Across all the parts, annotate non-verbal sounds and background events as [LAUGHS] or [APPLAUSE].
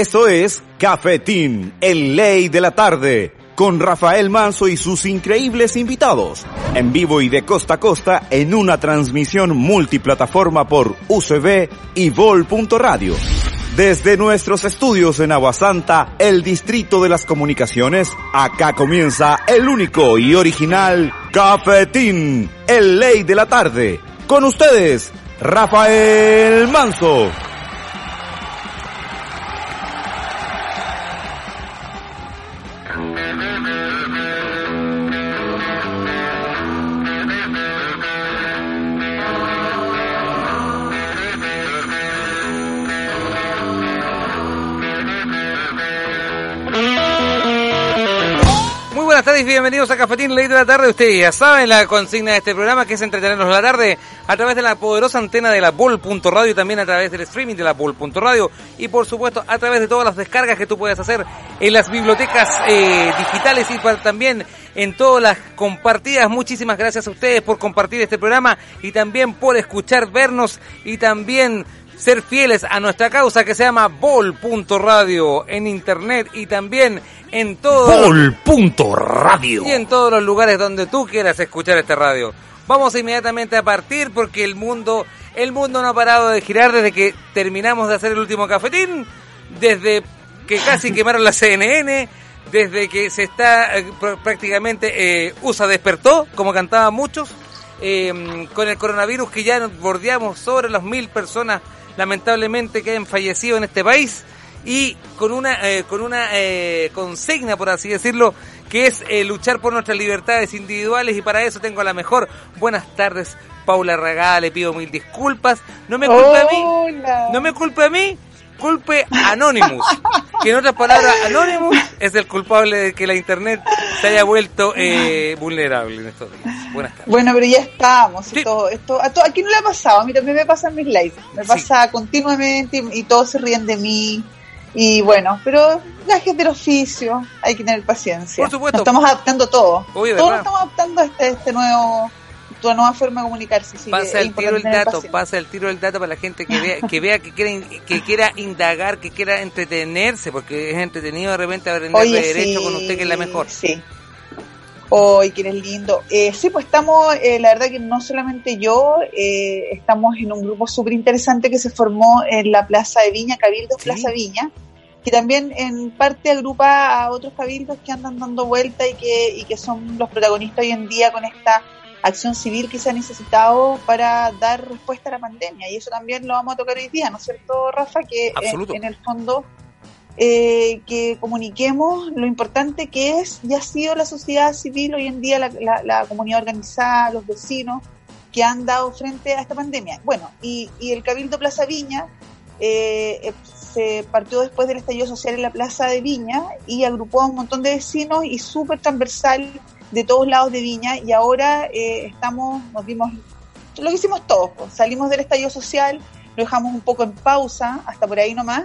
Esto es Cafetín, el ley de la tarde, con Rafael Manso y sus increíbles invitados, en vivo y de costa a costa en una transmisión multiplataforma por UCB y Vol.radio. Desde nuestros estudios en Aguasanta, el Distrito de las Comunicaciones, acá comienza el único y original Cafetín, el ley de la tarde. Con ustedes, Rafael Manso. Buenas tardes bienvenidos a Cafetín Ley de la Tarde. Ustedes ya saben la consigna de este programa que es entretenernos la tarde a través de la poderosa antena de la Bol.radio y también a través del streaming de la Bol.radio y por supuesto a través de todas las descargas que tú puedes hacer en las bibliotecas eh, digitales y también en todas las compartidas. Muchísimas gracias a ustedes por compartir este programa y también por escuchar, vernos y también ser fieles a nuestra causa que se llama Bol.radio en internet y también en todo Bol.radio y en todos los lugares donde tú quieras escuchar este radio. Vamos inmediatamente a partir porque el mundo el mundo no ha parado de girar desde que terminamos de hacer el último cafetín, desde que casi [LAUGHS] quemaron la CNN, desde que se está eh, prácticamente eh, USA despertó, como cantaban muchos, eh, con el coronavirus que ya bordeamos sobre las mil personas lamentablemente que han fallecido en este país y con una eh, con una eh, consigna por así decirlo que es eh, luchar por nuestras libertades individuales. Y para eso tengo a la mejor. Buenas tardes Paula Ragada le pido mil disculpas. No me culpe a mí. No me culpe a mí. Culpe Anonymous que en otras palabras Anonymous es el culpable de que la internet se haya vuelto eh, vulnerable en estos días. Buenas tardes. Bueno, pero ya estamos. esto, a, todo, no le ha pasado, a mí también me pasa en mis lives. Me pasa continuamente y, todos se ríen de mí. Y bueno, pero la gente del oficio, hay que tener paciencia. Por supuesto. Nos estamos adaptando todo. todos nos estamos adaptando a este, este nuevo tu nueva forma de comunicarse. pasa el tiro el dato, pasa el tiro del dato para la gente que vea, que vea que quiera, que quiera indagar, que quiera entretenerse, porque es entretenido de repente aprender de derecho con usted que es la mejor. Sí. Hoy, que eres lindo. Eh, sí, pues estamos, eh, la verdad que no solamente yo, eh, estamos en un grupo súper interesante que se formó en la Plaza de Viña, Cabildo Plaza Viña, que también en parte agrupa a otros cabildos que andan dando vuelta y que, y que son los protagonistas hoy en día con esta acción civil que se ha necesitado para dar respuesta a la pandemia. Y eso también lo vamos a tocar hoy día, ¿no es cierto, Rafa? Que en, el fondo eh, que comuniquemos lo importante que es y ha sido la sociedad civil hoy en día, la, comunidad organizada, los vecinos que han dado frente a esta pandemia. Bueno, y, el Cabildo Plaza Viña eh, eh, se partió después del estallido social en la Plaza de Viña y agrupó a un montón de vecinos y súper transversal de todos lados de Viña y ahora eh, estamos, nos dimos, lo hicimos todos, salimos del estallido social, lo dejamos un poco en pausa, hasta por ahí nomás,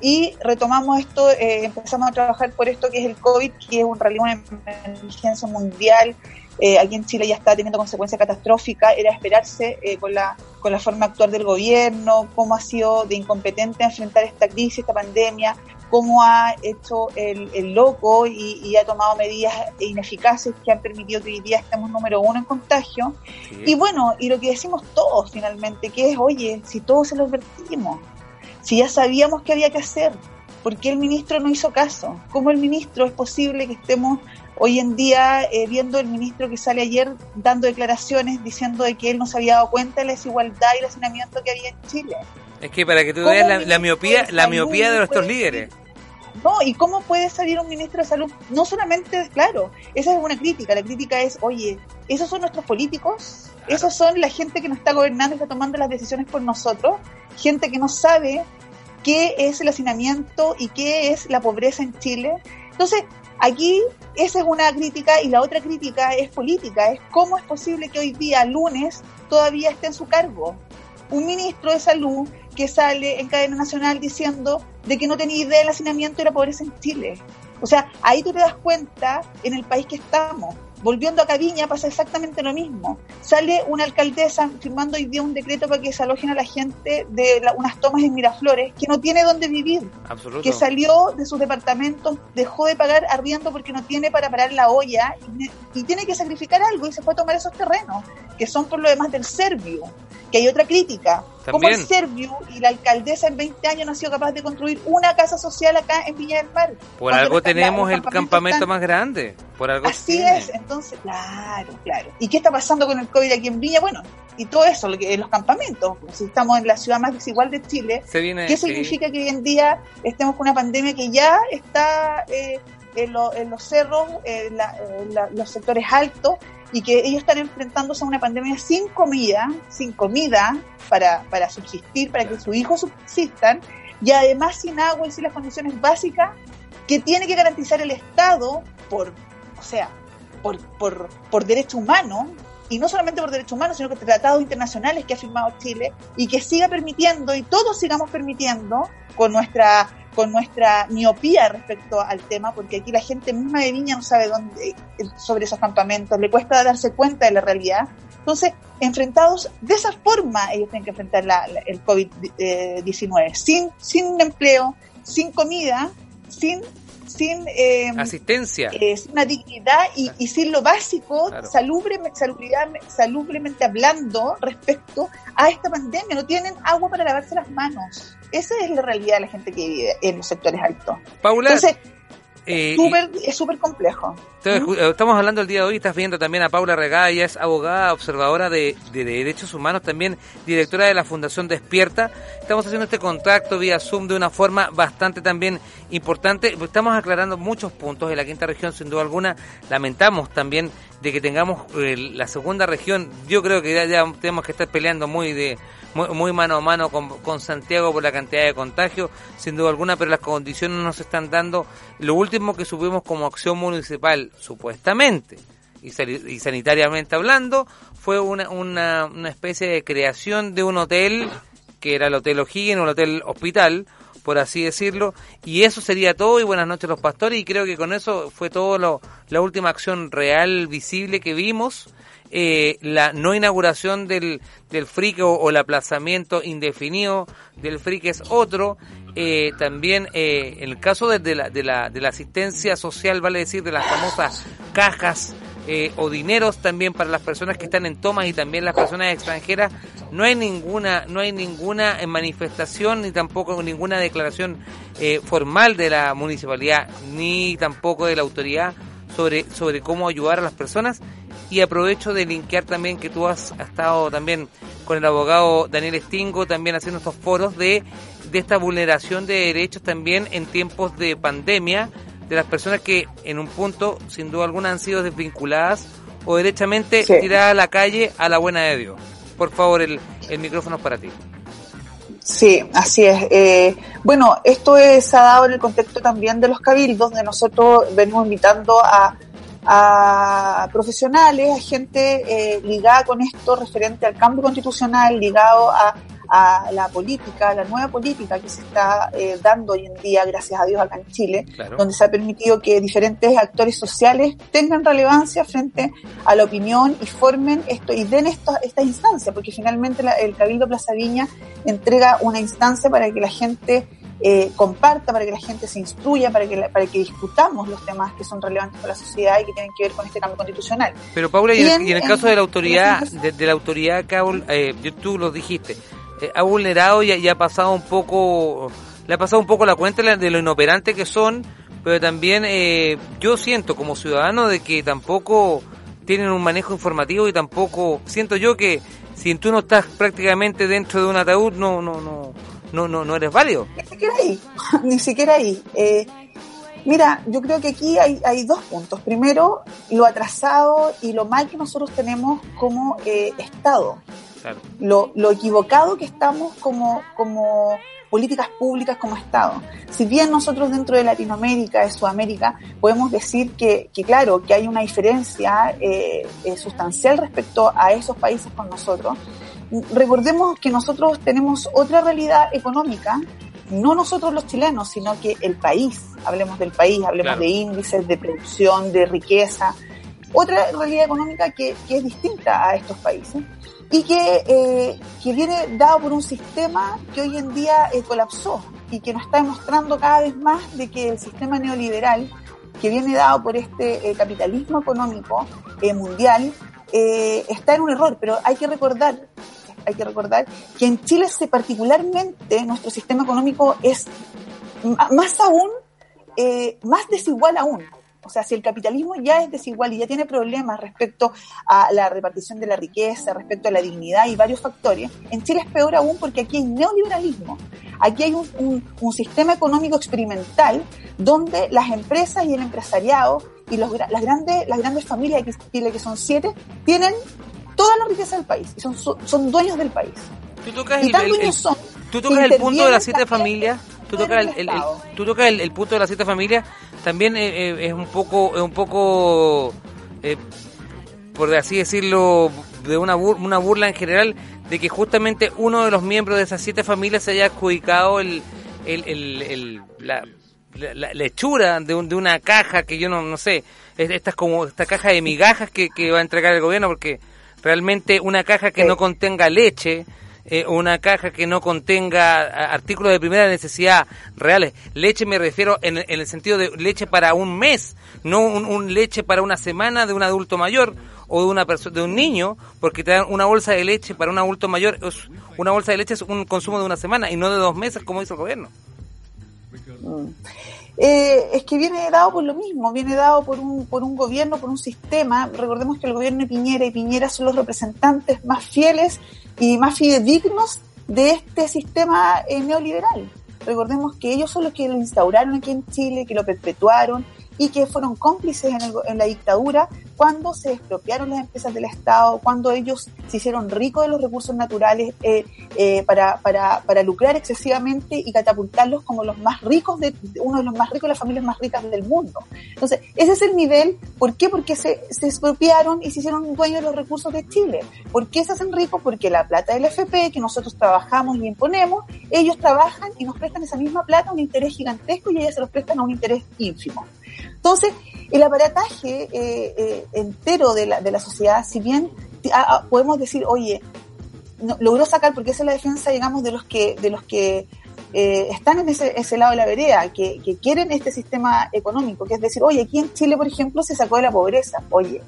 y retomamos esto, eh, empezamos a trabajar por esto que es el COVID, que es un realidad una emergencia mundial, eh, aquí en Chile ya está teniendo consecuencias catastróficas, era esperarse con, la, con la forma actual del gobierno, cómo ha sido de incompetente enfrentar esta crisis, esta pandemia, cómo ha hecho el, loco y, ha tomado medidas ineficaces que han permitido que hoy día estemos número uno en contagio. Y bueno, y lo que decimos todos finalmente, que es, oye, si todos se lo advertimos, si ya sabíamos qué había que hacer, ¿por qué el ministro no hizo caso? ¿Cómo el ministro es posible que estemos hoy en día eh, viendo el ministro que sale ayer dando declaraciones diciendo de que él no se había dado cuenta de la desigualdad y el hacinamiento que había en Chile? Es que para que tú veas la, miopía, la miopía de nuestros líderes. No, ¿y cómo puede salir un ministro de salud? No solamente, claro, esa es una crítica. La crítica es, oye, ¿esos son nuestros políticos? ¿Esos son la gente que nos está gobernando y está tomando las decisiones por nosotros? Gente que no sabe qué es el hacinamiento y qué es la pobreza en Chile. Entonces, aquí esa es una crítica y la otra crítica es política. Es cómo es posible que hoy día, lunes, todavía esté en su cargo un ministro de salud que sale en cadena nacional diciendo de que no tenía idea del hacinamiento y la pobreza en Chile. O sea, ahí tú te das cuenta en el país que estamos, Volviendo a Caviña pasa exactamente lo mismo. Sale una alcaldesa firmando hoy día un decreto para que se alojen a la gente de unas tomas en Miraflores que no tiene dónde vivir. Que salió de sus departamentos, dejó de pagar arriendo porque no tiene para parar la olla y, y tiene que sacrificar algo y se fue a tomar esos terrenos, que son por lo demás del Servio que hay otra crítica. Como el Servio y la alcaldesa en 20 años no ha sido capaz de construir una casa social acá en Viña del Mar. Por algo tenemos el campamento más grande. Por algo Así es, entonces, claro, claro. ¿Y qué está pasando con el COVID aquí en Viña? Bueno, y todo eso, en los campamentos. Si estamos en la ciudad más desigual de Chile, ¿qué significa que hoy en día estemos con una pandemia que ya está eh, en, los cerros, en los sectores altos, y que ellos están enfrentándose a una pandemia sin comida, sin comida para, para subsistir, para que sus hijos subsistan, y además sin agua y sin las condiciones básicas que tiene que garantizar el Estado por, o sea, por, por, por derecho humano, y no solamente por derechos humanos, sino que tratados internacionales que ha firmado Chile, y que siga permitiendo, y todos sigamos permitiendo, con nuestra con nuestra miopía respecto al tema, porque aquí la gente misma de Viña no sabe dónde sobre esos campamentos, le cuesta darse cuenta de la realidad. Entonces, enfrentados de esa forma, ellos tienen que enfrentar la, el COVID-19, sin, sin empleo, sin comida, sin sin eh, asistencia, eh, sin una dignidad y, y, sin lo básico, salubre, salubremente hablando respecto a esta pandemia. No tienen agua para lavarse las manos. Esa es la realidad de la gente que vive en los sectores altos. Paula, Entonces, eh, es súper complejo. Eh, estamos hablando el día de hoy, estás viendo también a Paula Regada, ella es abogada, observadora de, derechos humanos, también directora de la Fundación Despierta. Estamos haciendo este contacto vía Zoom de una forma bastante también importante. Estamos aclarando muchos puntos en la quinta región, sin duda alguna. Lamentamos también de que tengamos eh, la segunda región. Yo creo que ya tenemos que estar peleando muy de muy, mano a mano con, Santiago por la cantidad de contagios, sin duda alguna, pero las condiciones no nos están dando. Lo último que subimos como acción municipal, supuestamente, y, sanitariamente hablando, fue una, una, una especie de creación de un hotel, que era el Hotel O'Higgins, un hotel hospital, por así decirlo, y eso sería todo, y buenas noches los pastores, y creo que con eso fue todo lo, la última acción real, visible que vimos, eh, la no inauguración del, del FRIC o, el aplazamiento indefinido del FRIC es otro. Eh, también eh, en el caso de, la, de, la, de la asistencia social, vale decir, de las famosas cajas o dineros también para las personas que están en tomas y también las personas extranjeras, no hay ninguna, no hay ninguna manifestación ni tampoco ninguna declaración formal de la municipalidad ni tampoco de la autoridad sobre, sobre cómo ayudar a las personas y aprovecho de linkear también que tú has, estado también con el abogado Daniel Stingo también haciendo estos foros de, de esta vulneración de derechos también en tiempos de pandemia de las personas que en un punto sin duda alguna han sido desvinculadas o derechamente tiradas a la calle a la buena de Dios. Por favor, el, el micrófono es para ti. Sí, así es. Eh, bueno, esto se ha dado en el contexto también de los cabildos, donde nosotros venimos invitando a a profesionales, a gente eh, ligada con esto referente al cambio constitucional, ligado a, a la política, a la nueva política que se está eh, dando hoy en día, gracias a Dios, acá en Chile, donde se ha permitido que diferentes actores sociales tengan relevancia frente a la opinión y formen esto y den esto, esta instancia, porque finalmente el Cabildo Plaza Viña entrega una instancia para que la gente eh, comparta, para que la gente se instruya, para que, para que discutamos los temas que son relevantes para la sociedad y que tienen que ver con este cambio constitucional. Pero Paula, y, en, el caso de la autoridad, de, la autoridad que eh, tú lo dijiste, eh, ha vulnerado y, ha pasado un poco, le ha pasado un poco la cuenta de lo inoperante que son, pero también eh, yo siento como ciudadano de que tampoco tienen un manejo informativo y tampoco siento yo que si tú no estás prácticamente dentro de un ataúd no no no no, no, no eres válido. Ni siquiera ahí, [LAUGHS] ni siquiera ahí. Eh, mira, yo creo que aquí hay, hay dos puntos. Primero, lo atrasado y lo mal que nosotros tenemos como eh, Estado. Lo, lo equivocado que estamos como, como políticas públicas como Estado. Si bien nosotros dentro de Latinoamérica, de Sudamérica, podemos decir que, que claro, que hay una diferencia eh, eh sustancial respecto a esos países con nosotros, recordemos que nosotros tenemos otra realidad económica, no nosotros los chilenos, sino que el país, hablemos del país, hablemos de índices, de producción, de riqueza, otra realidad económica que, que es distinta a estos países y que, eh, que viene dado por un sistema que hoy en día eh, colapsó y que nos está demostrando cada vez más de que el sistema neoliberal que viene dado por este eh, capitalismo económico mundial está en un error, pero hay que recordar hay que recordar que en Chile particularmente nuestro sistema económico es más aún, más desigual aún. O sea, si el capitalismo ya es desigual y ya tiene problemas respecto a la repartición de la riqueza, respecto a la dignidad y varios factores, en Chile es peor aún porque aquí hay neoliberalismo. Aquí hay un, sistema económico experimental donde las empresas y el empresariado y los, las, grandes, las grandes familias de Chile, que son siete, tienen toda la riqueza del país y son, son dueños del país. ¿Tú tocas y tan dueños son ¿Tú tocas el punto de las siete familias? tú tocas el, tú tocas el, punto de las siete familias también eh, eh, es un poco es un poco eh, por así decirlo de una una burla en general de que justamente uno de los miembros de esas siete familias se haya adjudicado el, el, la, lechura de, de una caja que yo no no sé esta es como esta caja de migajas que, que va a entregar el gobierno porque realmente una caja que no contenga leche eh, una caja que no contenga artículos de primera necesidad reales. Leche me refiero en, el sentido de leche para un mes, no un, leche para una semana de un adulto mayor o de una persona de un niño, porque te dan una bolsa de leche para un adulto mayor, una bolsa de leche es un consumo de una semana y no de dos meses como dice el gobierno. Mm. Eh, es que viene dado por lo mismo, viene dado por un, por un gobierno, por un sistema. Recordemos que el gobierno de Piñera y Piñera son los representantes más fieles y más fidedignos de este sistema eh, neoliberal. Recordemos que ellos son los que lo instauraron aquí en Chile, que lo perpetuaron y que fueron cómplices en, en la dictadura cuando se expropiaron las empresas del Estado, cuando ellos se hicieron ricos de los recursos naturales eh, eh, para, para, para, lucrar excesivamente y catapultarlos como los más ricos, de, uno de los más ricos las familias más ricas del mundo. Entonces, ese es el nivel. ¿Por qué? Porque se, se expropiaron y se hicieron dueños de los recursos de Chile. ¿Por qué se hacen ricos? Porque la plata del FP, que nosotros trabajamos y imponemos, ellos trabajan y nos prestan esa misma plata a un interés gigantesco y ellos se los prestan a un interés ínfimo. Entonces, el aparataje eh, eh, entero de la, de la sociedad, si bien podemos decir, oye, logró sacar, porque esa es la defensa, digamos, de los que, de los que eh, están en ese, ese, lado de la vereda, que, que, quieren este sistema económico, que es decir, oye, aquí en Chile, por ejemplo, se sacó de la pobreza, oye,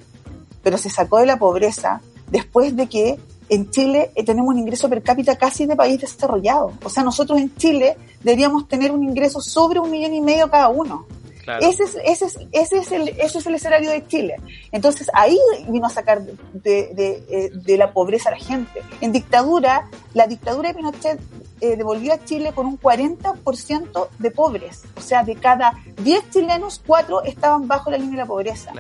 pero se sacó de la pobreza después de que en Chile tenemos un ingreso per cápita casi de país desarrollado. O sea, nosotros en Chile deberíamos tener un ingreso sobre un millón y medio cada uno. Ese, es, ese, es, ese, es el, ese es el escenario de Chile. Entonces ahí vino a sacar de, de, eh, de, la pobreza a la gente. En dictadura, la dictadura de Pinochet eh, devolvió a Chile con un 40% de pobres. O sea, de cada 10 chilenos, 4 estaban bajo la línea de la pobreza.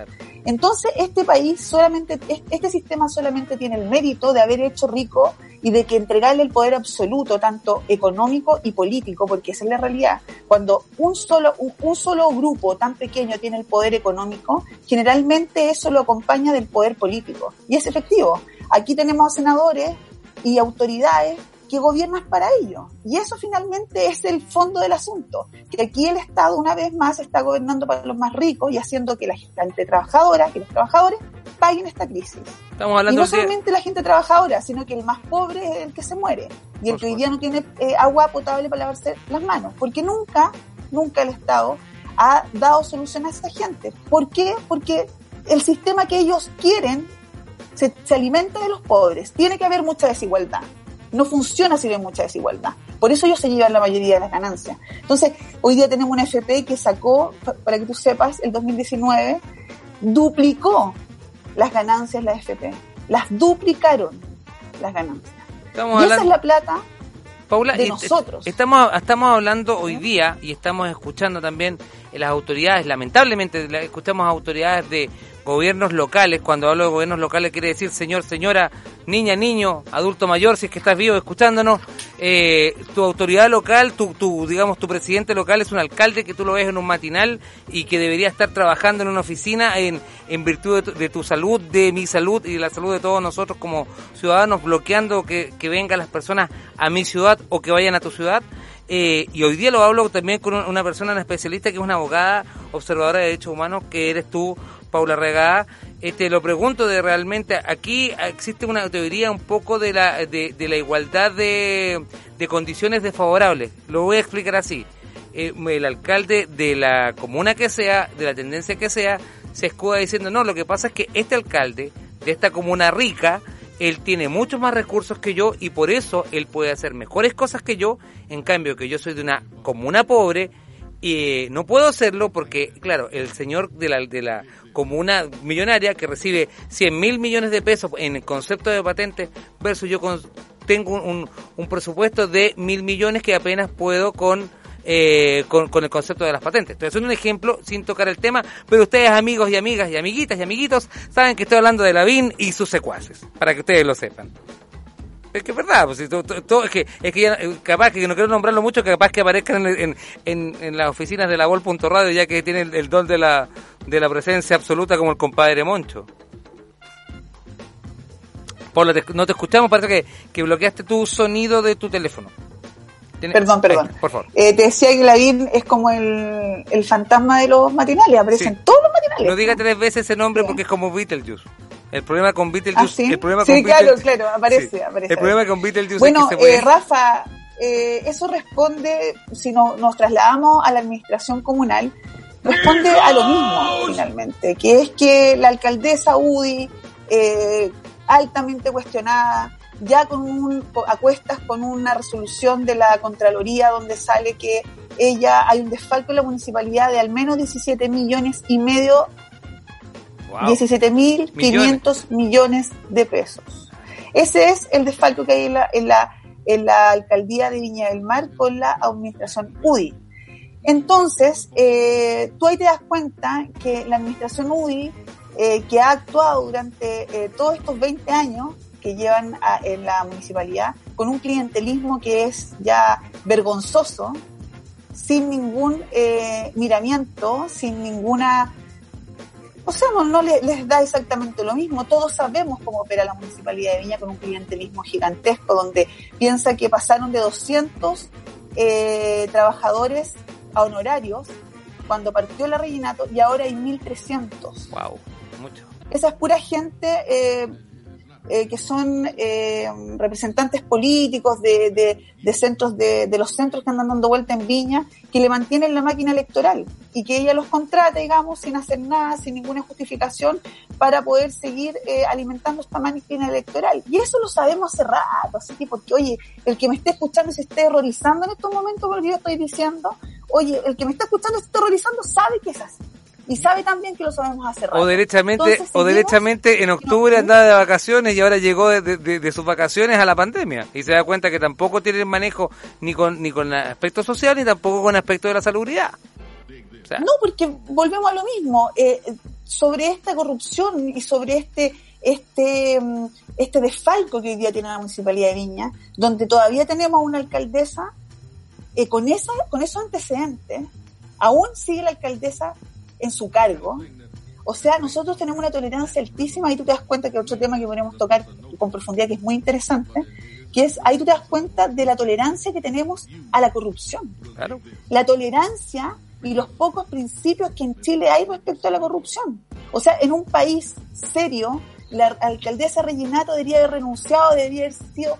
Entonces, este país solamente, este sistema solamente tiene el mérito de haber hecho rico y de que entregarle el poder absoluto, tanto económico y político, porque esa es la realidad. Cuando un solo, un, solo grupo tan pequeño tiene el poder económico, generalmente eso lo acompaña del poder político. Y es efectivo. Aquí tenemos senadores y autoridades que gobiernas para ello. Y eso finalmente es el fondo del asunto, que aquí el Estado una vez más está gobernando para los más ricos y haciendo que la gente trabajadora, que los trabajadores paguen esta crisis. Estamos hablando y no solamente la gente trabajadora, sino que el más pobre es el que se muere y el que hoy día no tiene eh, agua potable para lavarse las manos, porque nunca, nunca el Estado ha dado solución a esa gente. ¿Por qué? Porque el sistema que ellos quieren se, se alimenta de los pobres. Tiene que haber mucha desigualdad no funciona si hay mucha desigualdad. Por eso ellos se llevan la mayoría de las ganancias. Entonces, hoy día tenemos una FP que sacó, para que tú sepas, el 2019, duplicó las ganancias la FP. Las duplicaron las ganancias. y esa es la plata Paula, de nosotros. Estamos, estamos hablando hoy día y estamos escuchando también las autoridades, lamentablemente escuchamos autoridades de gobiernos locales, cuando hablo de gobiernos locales quiere decir señor, señora, niña, niño, adulto mayor, si es que estás vivo escuchándonos, eh, tu autoridad local, tu, digamos, tu presidente local es un alcalde que tú lo ves en un matinal y que debería estar trabajando en una oficina en, en virtud de tu, salud, de mi salud y de la salud de todos nosotros como ciudadanos, bloqueando que, que vengan las personas a mi ciudad o que vayan a tu ciudad. Eh, y hoy día lo hablo también con una persona, una especialista que es una abogada observadora de derechos humanos, que eres tú, Paula Regada, este, lo pregunto de realmente, aquí existe una teoría un poco de la, de, la igualdad de, de, condiciones desfavorables. Lo voy a explicar así. Eh, el alcalde de la comuna que sea, de la tendencia que sea, se escuda diciendo, no, lo que pasa es que este alcalde de esta comuna rica, él tiene muchos más recursos que yo y por eso él puede hacer mejores cosas que yo, en cambio que yo soy de una comuna pobre, y no puedo hacerlo porque, claro, el señor de la, de la comuna millonaria que recibe 100 mil millones de pesos en el concepto de patentes versus yo tengo un, un, presupuesto de mil millones que apenas puedo con, eh, con, con, el concepto de las patentes. Entonces, es un ejemplo sin tocar el tema, pero ustedes, amigos y amigas y amiguitas y amiguitos, saben que estoy hablando de Lavín y sus secuaces, para que ustedes lo sepan. Es que es verdad, pues, es que, es que eh, capaz que no quiero nombrarlo mucho, que capaz que aparezcan en, en, en, las oficinas de la Vol.radio, ya que tiene el, don de la, de la presencia absoluta como el compadre Moncho. Paula, no te escuchamos, parece que, que bloqueaste tu sonido de tu teléfono. Perdón, perdón. por favor. Eh, te decía que Lavín es como el, el fantasma de los matinales, aparecen todos los matinales. No diga tres veces ese nombre porque es como Beetlejuice. El problema con Beetlejuice. ¿Ah, el problema sí, claro, claro, aparece, aparece. El problema con Beetlejuice bueno, es que eh, Rafa, eh, eso responde, si no, nos trasladamos a la administración comunal, responde a lo mismo finalmente, que es que la alcaldesa UDI, eh, altamente cuestionada, ya con un, a cuestas con una resolución de la Contraloría donde sale que ella hay un desfalco en la municipalidad de al menos 17 millones y medio 17.500 millones de pesos. Ese es el desfalco que hay en la, en la, en la alcaldía de Viña del Mar con la administración UDI. Entonces, eh, tú ahí te das cuenta que la administración UDI, eh, que ha actuado durante eh, todos estos 20 años que llevan en la municipalidad, con un clientelismo que es ya vergonzoso, sin ningún miramiento, sin ninguna o sea, no, les, da exactamente lo mismo. Todos sabemos cómo opera la Municipalidad de Viña con un clientelismo gigantesco, donde piensa que pasaron de 200 eh, trabajadores a honorarios cuando partió la rellenato y ahora hay 1.300. ¡Wow! Mucho. Esa es pura gente eh, eh, que son eh, representantes políticos de, de, centros de, de, los centros que andan dando vuelta en Viña, que le mantienen la máquina electoral y que ella los contrata, digamos, sin hacer nada, sin ninguna justificación, para poder seguir eh, alimentando esta máquina electoral. Y eso lo sabemos hace rato, así que porque, oye, el que me esté escuchando se esté horrorizando en estos momentos porque yo estoy diciendo, oye, el que me está escuchando se está horrorizando sabe que es así y sabe también que lo sabemos hacer. O derechamente, o derechamente en octubre andaba de vacaciones y ahora llegó de, sus vacaciones a la pandemia y se da cuenta que tampoco tiene el manejo ni con ni con el aspecto social ni tampoco con el aspecto de la salubridad. no, porque volvemos a lo mismo. Eh, sobre esta corrupción y sobre este este mm, este desfalco que hoy día tiene la municipalidad de Viña, donde todavía tenemos una alcaldesa eh, con esa con esos antecedentes, aún sigue la alcaldesa en su cargo. O sea, nosotros tenemos una tolerancia altísima y tú te das cuenta que otro tema que podemos tocar con profundidad que es muy interesante, que es ahí tú te das cuenta de la tolerancia que tenemos a la corrupción. La tolerancia y los pocos principios que en Chile hay respecto a la corrupción. O sea, en un país serio, la alcaldesa Reginato debería haber renunciado, debería haber sido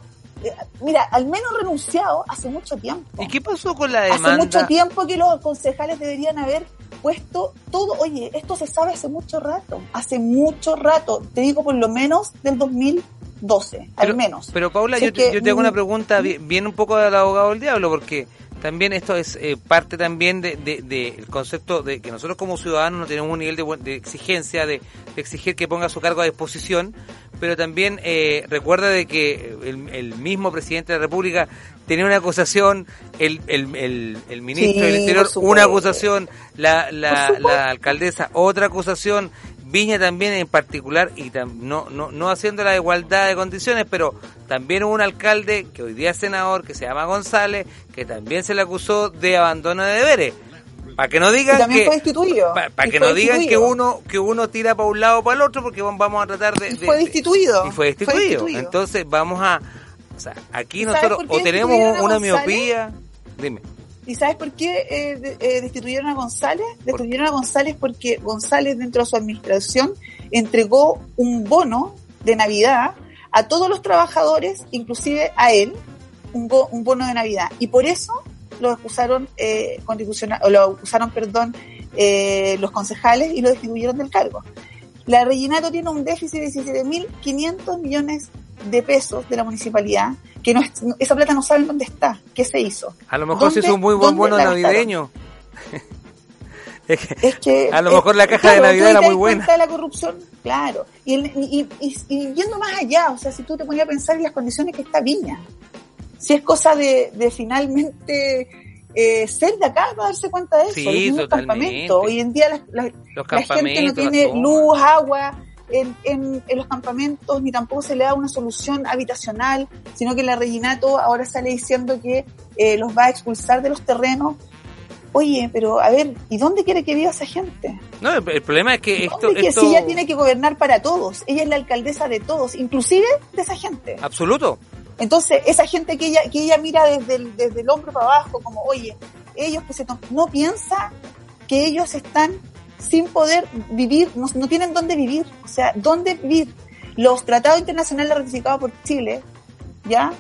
mira, al menos renunciado hace mucho tiempo. ¿Y qué pasó con la demanda? Hace mucho tiempo que los concejales deberían haber puesto todo, oye, esto se sabe hace mucho rato, hace mucho rato, te digo por lo menos del 2012, al menos. Pero Paula, yo, te, hago una pregunta bien, un poco del abogado del diablo, porque también esto es eh, parte también del de, concepto de que nosotros como ciudadanos no tenemos un nivel de, exigencia, de, exigir que ponga su cargo a disposición, pero también eh, recuerda de que el, mismo presidente de la República tenía una acusación, el, el, el, ministro del Interior una acusación, la, la, la alcaldesa otra acusación, Viña también en particular, y no, no, no haciendo la igualdad de condiciones, pero también hubo un alcalde que hoy día es senador, que se llama González, que también se le acusó de abandono de deberes. Para que no digan que para que no digan que uno que uno tira para un lado o para el otro porque vamos a tratar de, fue destituido. y fue destituido. entonces vamos a o sea aquí nosotros o tenemos una miopía. Dime. ¿Y sabes por qué eh, eh, destituyeron a González? Destituyeron a González porque González dentro de su administración entregó un bono de Navidad a todos los trabajadores, inclusive a él, un, un bono de Navidad. Y por eso lo acusaron eh, constitucional, o lo acusaron, perdón, eh, los concejales y lo destituyeron del cargo. La Reginato tiene un déficit de 17.500 millones de pesos de la municipalidad, que no esa plata no saben dónde está, qué se hizo. A lo mejor se hizo un muy buen bono navideño. [LAUGHS] es que, a lo mejor la caja de Navidad era muy buena. la corrupción, claro. Y, y, y, y, yendo más allá, o sea, si tú te ponías a pensar en las condiciones que está Viña, si es cosa de, de finalmente eh, ser de acá para darse cuenta de eso. Sí, los campamentos. Hoy en día la, la, gente no tiene luz, agua en, en, en, los campamentos, ni tampoco se le da una solución habitacional, sino que la Reginato ahora sale diciendo que eh, los va a expulsar de los terrenos. Oye, pero a ver, ¿y dónde quiere que viva esa gente? No, el, problema es que esto, que Si ella tiene que gobernar para todos, ella es la alcaldesa de todos, inclusive de esa gente. Absoluto. Entonces, esa gente que ella, que ella mira desde el, desde el hombro para abajo, como, oye, ellos que se no piensa que ellos están sin poder vivir, no, no, tienen dónde vivir, o sea, dónde vivir. Los tratados internacionales ratificados por Chile, ¿ya?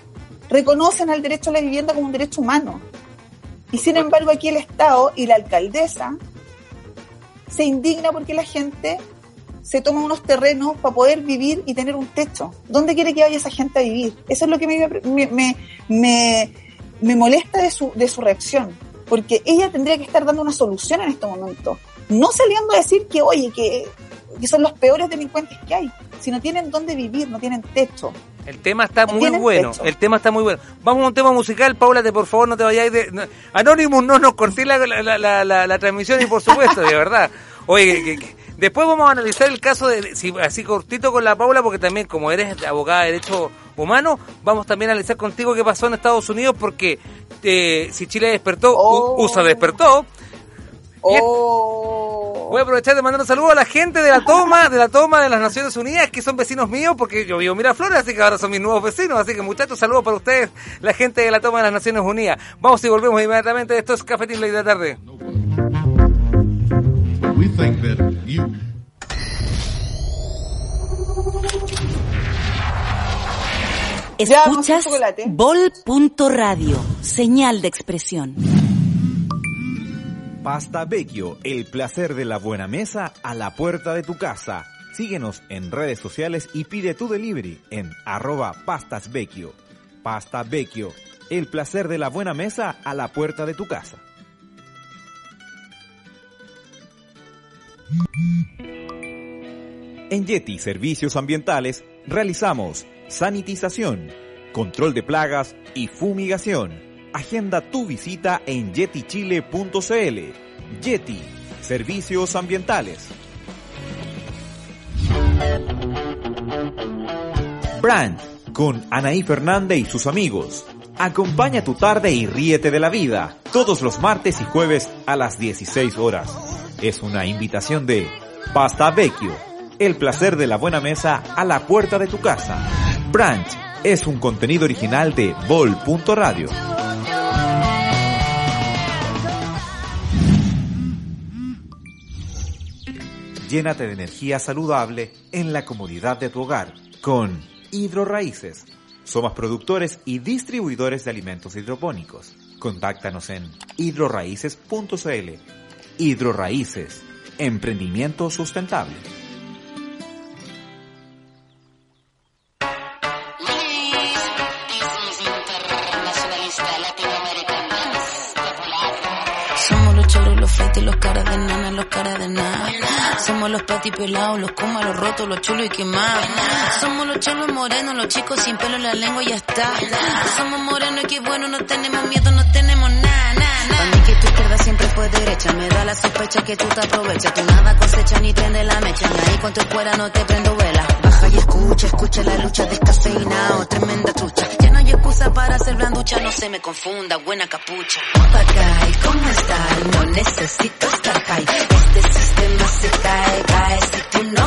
Reconocen al derecho a la vivienda como un derecho humano. Y sin embargo aquí el Estado y la alcaldesa se indigna porque la gente se toma unos terrenos para poder vivir y tener un techo. ¿Dónde quiere que vaya esa gente a vivir? Eso es lo que me, me, me, me molesta de su, de su reacción, porque ella tendría que estar dando una solución en este momento. No saliendo a decir que, oye, que, que son los peores delincuentes que hay, sino tienen dónde vivir, no tienen techo. El tema está muy bueno, el tema está muy bueno. Vamos a un tema musical, Paula, te, por favor no te vayáis de... Anonymous no nos corté la, la, la, la, transmisión y por supuesto, de verdad. Oye, que, Después vamos a analizar el caso de, así cortito con la Paula, porque también como eres abogada de derecho humano, vamos también a analizar contigo qué pasó en Estados Unidos, porque eh, si Chile despertó, oh. USA despertó. Oh. Voy a aprovechar de mandar un saludo a la gente de la toma, de la toma de las Naciones Unidas, que son vecinos míos, porque yo vivo en Miraflores, así que ahora son mis nuevos vecinos. Así que muchachos, saludos para ustedes, la gente de la toma de las Naciones Unidas. Vamos y volvemos inmediatamente. Esto es Cafetín Ley de la Tarde. Escuchas Bol.radio, señal de expresión. Pasta Vecchio, el placer de la buena mesa a la puerta de tu casa. Síguenos en redes sociales y pide tu delivery en arroba pastasvecchio. Pasta Vecchio, el placer de la buena mesa a la puerta de tu casa. En Yeti Servicios Ambientales realizamos sanitización, control de plagas y fumigación. Agenda tu visita en yetichile.cl. Yeti Servicios Ambientales. Brand con Anaí Fernández y sus amigos. Acompaña tu tarde y ríete de la vida todos los martes y jueves a las 16 horas. Es una invitación de Pasta Vecchio el placer de la buena mesa a la puerta de tu casa. Branch es un contenido original de Vol.radio. Llénate de energía saludable en la comodidad de tu hogar con Hidroraíces. Somos productores y distribuidores de alimentos hidropónicos. Contáctanos en hidroraíces.cl. Hidroraíces, emprendimiento sustentable. Somos los pelados, los comas, los rotos, los chulos y quemados. Somos los cholos morenos, los chicos sin pelo en la lengua y ya está. Somos morenos y qué bueno, no tenemos miedo, no tenemos nada, nada, mí que tu izquierda siempre fue derecha, me da la sospecha que tú te aprovechas. Tú nada cosecha ni prende la mecha, ahí con tu escuela no te prendo vela. Baja y escucha, escucha la lucha descafeinado, tremenda trucha. Excusa para ser blanducha, no se me confunda, buena capucha. Papagay, ¿cómo estás? No necesito estar high. Este sistema se cae, cae si tú no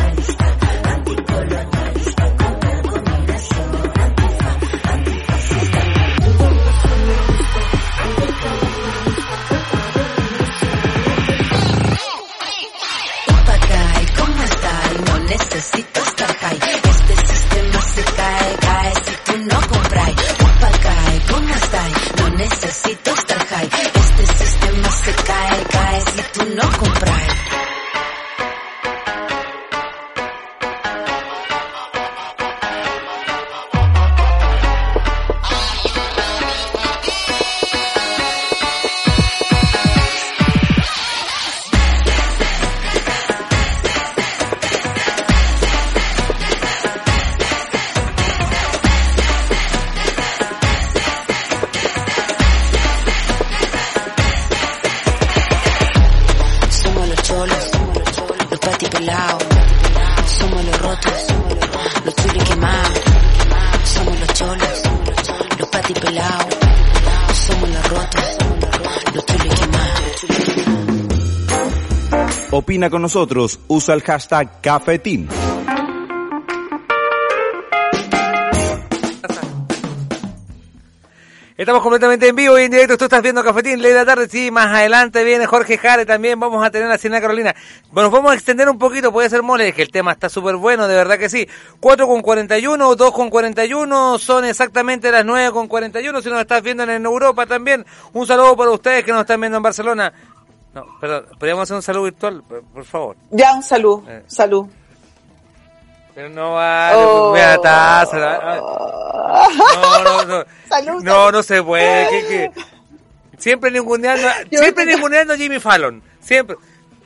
Con nosotros, usa el hashtag Cafetín. Estamos completamente en vivo y en directo. Tú estás viendo Cafetín, ley de la tarde. Sí, más adelante viene Jorge Jare. También vamos a tener la Cena Carolina. Bueno, vamos a extender un poquito. Puede ser mole, que el tema está súper bueno, de verdad que sí. 4 con 41, 2 con 41. Son exactamente las 9 con 41. Si nos estás viendo en Europa también. Un saludo para ustedes que nos están viendo en Barcelona. No, pero podríamos hacer un saludo virtual, por, favor. Ya, un saludo. Eh. Salud. Pero no vale, oh. me taza. No, no, no. [LAUGHS] Salud, no, no se puede. ¿Qué, qué? Siempre ninguneando, [LAUGHS] siempre ninguneando a Jimmy Fallon. Siempre.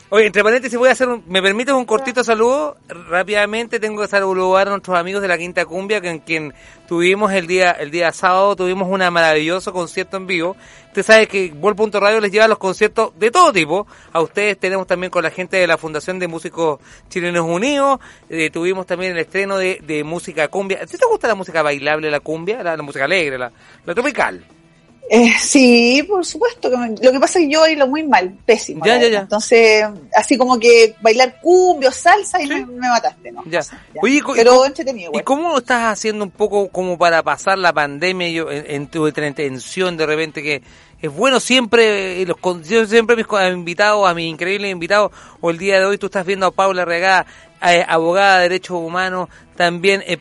Oye, entre paréntesis voy a hacer un, ¿me permites un cortito saludo? Rápidamente tengo que saludar a nuestros amigos de la Quinta Cumbia, con quien tuvimos el día, el día sábado, tuvimos un maravilloso concierto en vivo. Usted sabe que Radio les lleva los conciertos de todo tipo. A ustedes tenemos también con la gente de la Fundación de Músicos Chilenos Unidos, eh, tuvimos también el estreno de, de música cumbia. ¿Te gusta la música bailable, la cumbia? La, música alegre, la, la tropical. Eh, sí, por supuesto. Que lo que pasa es que yo bailo muy mal, pésimo. Ya, ya, ya. Entonces, así como que bailar cumbio, salsa y me, mataste, ¿no? Ya. Pero entretenido. ¿Y cómo estás haciendo un poco como para pasar la pandemia yo, en, tu intención de repente que es bueno siempre, eh, los, yo siempre mis invitados, a mis increíbles invitados, o el día de hoy tú estás viendo a Paula Regada, eh, abogada de derechos humanos, también eh,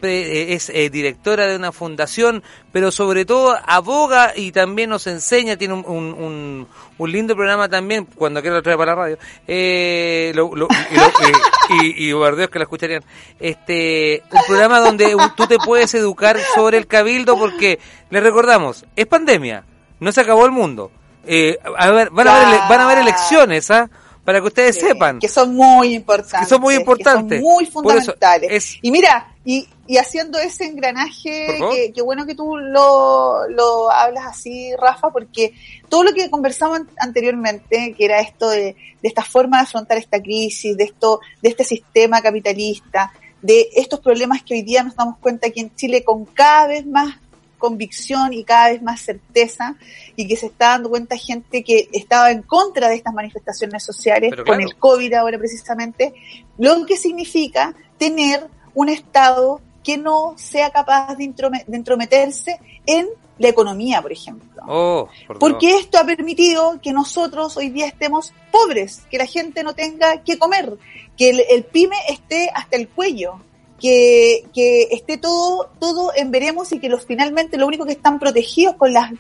es directora de una fundación, pero sobre todo aboga y también nos enseña, tiene un, un, un, lindo programa también, cuando quiera lo trae para la radio, eh, y, y, y que la escucharían, este, un programa donde tú te puedes educar sobre el cabildo porque, le recordamos, es pandemia, no se acabó el mundo. Eh, a ver, van, a haber, van a haber elecciones, ¿ah? Para que ustedes sepan. Que son muy importantes. Que son muy importantes. muy fundamentales. Y mira, y, y haciendo ese engranaje, que, bueno que tú lo, lo hablas así, Rafa, porque todo lo que conversamos anteriormente, que era esto de, de esta forma de afrontar esta crisis, de esto, de este sistema capitalista, de estos problemas que hoy día nos damos cuenta aquí en Chile con cada vez más convicción y cada vez más certeza y que se está dando cuenta gente que estaba en contra de estas manifestaciones sociales con el COVID ahora precisamente, lo que significa tener un Estado que no sea capaz de, entrometerse en la economía, por ejemplo. Oh, Porque esto ha permitido que nosotros hoy día estemos pobres, que la gente no tenga que comer, que el pyme esté hasta el cuello, que, que esté todo, todo en veremos y que los finalmente lo único que están protegidos con las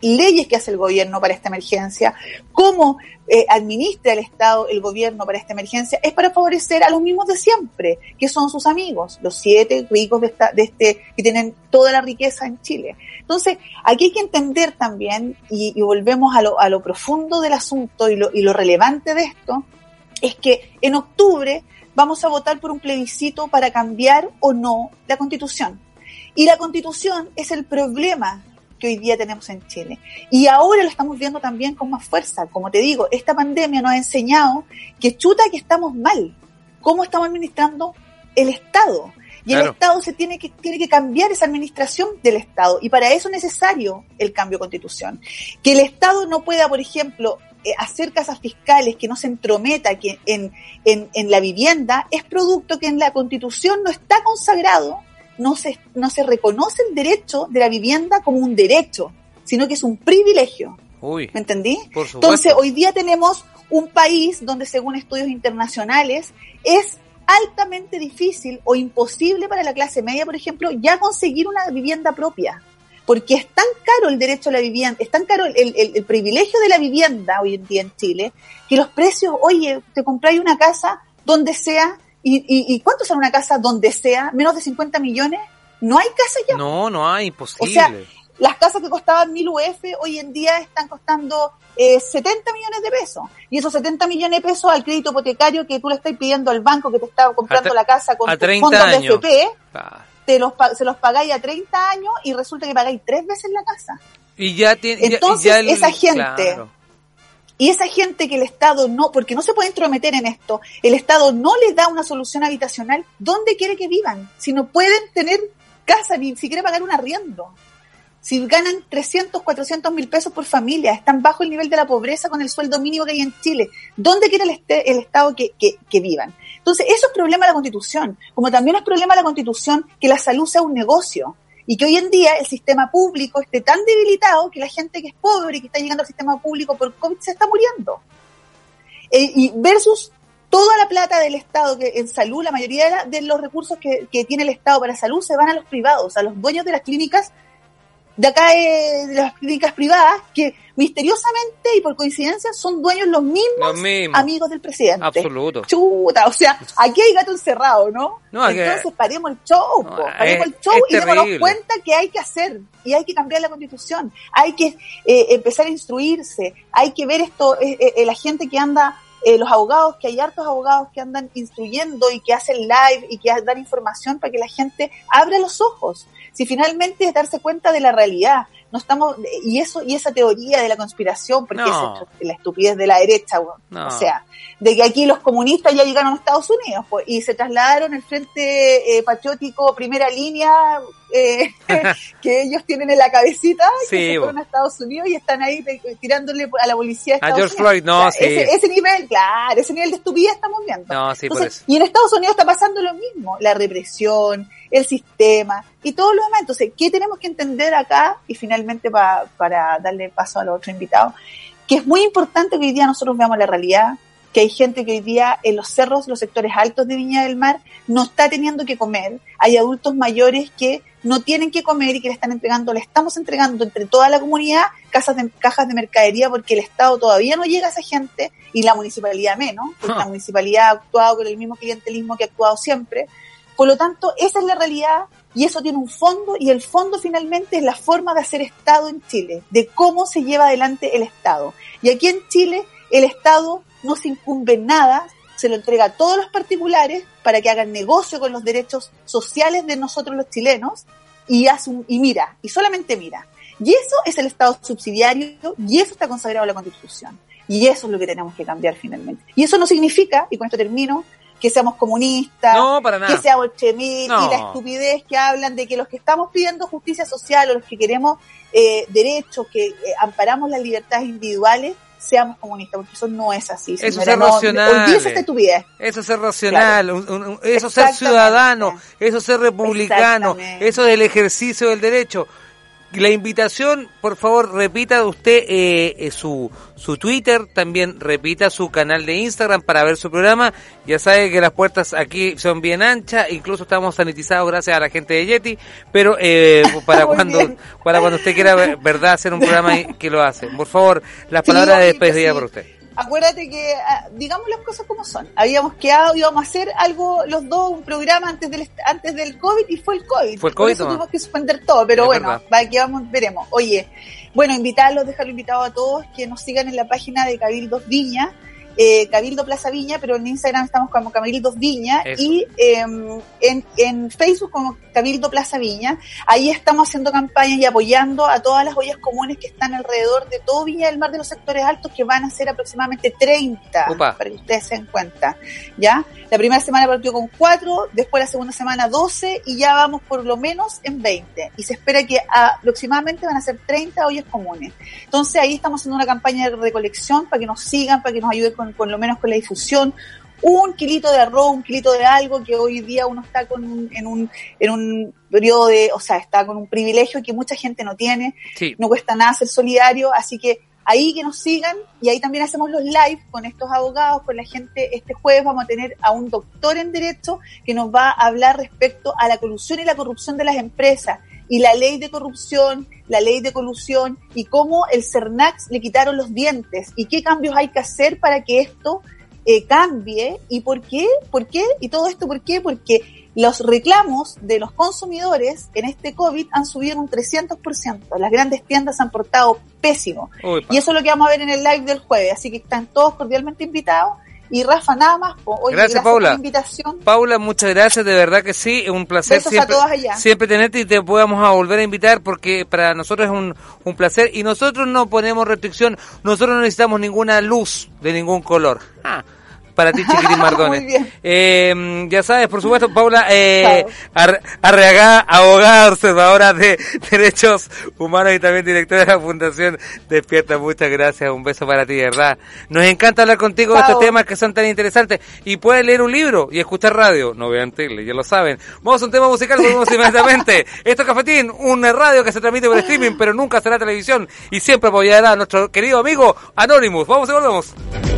leyes que hace el gobierno para esta emergencia, cómo eh, administra el Estado, el gobierno para esta emergencia, es para favorecer a los mismos de siempre, que son sus amigos, los siete ricos de, esta, de este, que tienen toda la riqueza en Chile. Entonces, aquí hay que entender también, y, y volvemos a lo, a lo profundo del asunto y lo, y lo relevante de esto, es que en octubre vamos a votar por un plebiscito para cambiar o no la constitución. Y la constitución es el problema que hoy día tenemos en Chile. Y ahora lo estamos viendo también con más fuerza. Como te digo, esta pandemia nos ha enseñado que chuta que estamos mal cómo estamos administrando el Estado. Y el Estado se tiene que, tiene que cambiar esa administración del Estado. Y para eso es necesario el cambio de constitución. Que el Estado no pueda, por ejemplo, hacer casas fiscales, que no se entrometa que en, en, en, la vivienda, es producto que en la constitución no está consagrado, no se, no se reconoce el derecho de la vivienda como un derecho, sino que es un privilegio. Uy, ¿Me entendí? Entonces, hoy día tenemos un país donde, según estudios internacionales, es altamente difícil o imposible para la clase media, por ejemplo, ya conseguir una vivienda propia. Porque es tan caro el derecho a la vivienda, es tan caro el, privilegio de la vivienda hoy en día en Chile, que los precios, oye, te compráis una casa donde sea, y, y, y ¿cuánto sale una casa donde sea? ¿Menos de 50 millones? ¿No hay casa ya? No, no hay, imposible. O sea, las casas que costaban 1000 UF hoy en día están costando eh, 70 millones de pesos. Y esos 70 millones de pesos al crédito hipotecario que tú le estás pidiendo al banco que te está comprando la casa con fondos de FP, te los, se los pagáis a 30 años y resulta que pagáis tres veces la casa. Y ya tiene. Entonces, esa gente. Y esa gente que el Estado no, porque no se puede entrometer en esto, el Estado no les da una solución habitacional, ¿dónde quiere que vivan? Si no pueden tener casa, ni siquiera pagar un arriendo si ganan 300, 400 mil pesos por familia, están bajo el nivel de la pobreza con el sueldo mínimo que hay en Chile, ¿dónde quiere el, el Estado que, vivan? Entonces, eso es problema de la Constitución, como también es problema de la Constitución que la salud sea un negocio y que hoy en día el sistema público esté tan debilitado que la gente que es pobre y que está llegando al sistema público por COVID se está muriendo. Eh, y versus toda la plata del Estado que en salud, la mayoría de, los recursos que, tiene el Estado para salud se van a los privados, a los dueños de las clínicas de acá de las clínicas privadas que misteriosamente y por coincidencia son dueños los mismos, amigos del presidente. Absoluto. Chuta, o sea, aquí hay gato encerrado, ¿no? Entonces paremos el show, paremos el show y démonos cuenta que hay que hacer y hay que cambiar la constitución, hay que eh, empezar a instruirse, hay que ver esto, eh, eh, la gente que anda los abogados, que hay hartos abogados que andan instruyendo y que hacen live y que dan información para que la gente abra los ojos si finalmente es darse cuenta de la realidad. No estamos, y eso, y esa teoría de la conspiración, porque es la estupidez de la derecha, o sea, de que aquí los comunistas ya llegaron a Estados Unidos, pues, y se trasladaron el frente eh, patriótico primera línea, eh, [LAUGHS] [LAUGHS] que ellos tienen en la cabecita, que se fueron a Estados Unidos y están ahí tirándole a la policía de Estados a George Floyd, no, sí. ese, nivel, claro, ese nivel de estupidez estamos viendo. No, sí, por eso. Y en Estados Unidos está pasando lo mismo, la represión, el sistema y todo lo demás. Entonces, ¿qué tenemos que entender acá? Y finalmente para darle paso a los otros invitados, que es muy importante que hoy día nosotros veamos la realidad, que hay gente que hoy día en los cerros, los sectores altos de Viña del Mar, no está teniendo que comer. Hay adultos mayores que no tienen que comer y que le están entregando, le estamos entregando entre toda la comunidad casas de, cajas de mercadería porque el Estado todavía no llega a esa gente y la municipalidad menos, porque la municipalidad ha actuado con el mismo clientelismo que ha actuado siempre. Por lo tanto, esa es la realidad y eso tiene un fondo y el fondo finalmente es la forma de hacer Estado en Chile, de cómo se lleva adelante el Estado. Y aquí en Chile el Estado no se incumbe nada, se lo entrega a todos los particulares para que hagan negocio con los derechos sociales de nosotros los chilenos y, hace y mira, y solamente mira. Y eso es el Estado subsidiario y eso está consagrado en la Constitución. Y eso es lo que tenemos que cambiar finalmente. Y eso no significa, y con esto termino, que seamos comunistas, que seamos chemí y la estupidez que hablan de que los que estamos pidiendo justicia social o los que queremos eh, derechos, que eh, amparamos las libertades individuales, seamos comunistas, porque eso no es así. Eso es ser racional. Eso es ser racional, eso es ser ciudadano, eso es ser republicano, eso es el ejercicio del derecho la invitación, por favor, repita usted eh, eh, su, su Twitter, también repita su canal de Instagram para ver su programa. Ya sabe que las puertas aquí son bien anchas, incluso estamos sanitizados gracias a la gente de Yeti, pero eh, [LAUGHS] para cuando para cuando usted quiera, verdad, hacer un programa que lo hace. Por favor, las palabras de despedida por usted acuérdate que, ah, digamos las cosas como son. Habíamos quedado, íbamos a hacer algo, los dos, un programa antes del antes del COVID y fue el COVID. Fue el COVID. tuvimos que suspender todo, pero bueno, va, que vamos, veremos. Oye, bueno, invitarlos, dejarlo invitado a todos que nos sigan en la página de Cabildos Viña. Eh, Cabildo Plaza Viña, pero en Instagram estamos como Cabildos Viña y em, en, en Facebook como Cabildo Plaza Viña. Ahí estamos haciendo campañas y apoyando a todas las ollas comunes que están alrededor de todo Viña del Mar de los sectores altos, que van a ser aproximadamente 30, para que ustedes se den cuenta. ¿Ya? La primera semana partió con 4, después la segunda semana 12 y ya vamos por lo menos en 20. Y se espera que aproximadamente van a ser 30 ollas comunes. Entonces ahí estamos haciendo una campaña de recolección para que nos sigan, para que nos ayuden con, con lo menos con la difusión un kilito de arroz, un kilito de algo que hoy día uno está con en un en un periodo de, o sea, está con un privilegio que mucha gente no tiene. No cuesta nada ser solidario, así que ahí que nos sigan y ahí también hacemos los live con estos abogados, con la gente. Este jueves vamos a tener a un doctor en derecho que nos va a hablar respecto a la colusión y la corrupción de las empresas y la ley de corrupción, la ley de colusión y cómo el CERNAX le quitaron los dientes y qué cambios hay que hacer para que esto eh, cambie. ¿Y por qué? ¿Por qué? ¿Y todo esto por qué? Porque los reclamos de los consumidores en este COVID han subido un 300%. Las grandes tiendas han portado pésimo. y eso es lo que vamos a ver en el live del jueves. Así que están todos cordialmente invitados. Y Rafa, nada más. gracias, Paula. invitación. Paula, muchas gracias, de verdad que sí, es un placer siempre, siempre tenerte y te podamos a volver a invitar porque para nosotros es un, un placer y nosotros no ponemos restricción, nosotros no necesitamos ninguna luz de ningún color. Ah para ti, Chiquitín [LAUGHS] Mardones. Eh, ya sabes, por supuesto, Paula eh, Arreagá, abogada, observadora de [LAUGHS] derechos humanos y también directora de la Fundación Despierta. Muchas gracias, un beso para ti, verdad. Nos encanta hablar contigo de estos temas que son tan interesantes. Y puedes leer un libro y escuchar radio. No vean tele, ya lo saben. Vamos a un tema musical, volvemos inmediatamente. [LAUGHS] Esto es Cafetín, una radio que se transmite por streaming, pero nunca será televisión. Y siempre apoyará a nuestro querido amigo Anonymous. Vamos y volvemos.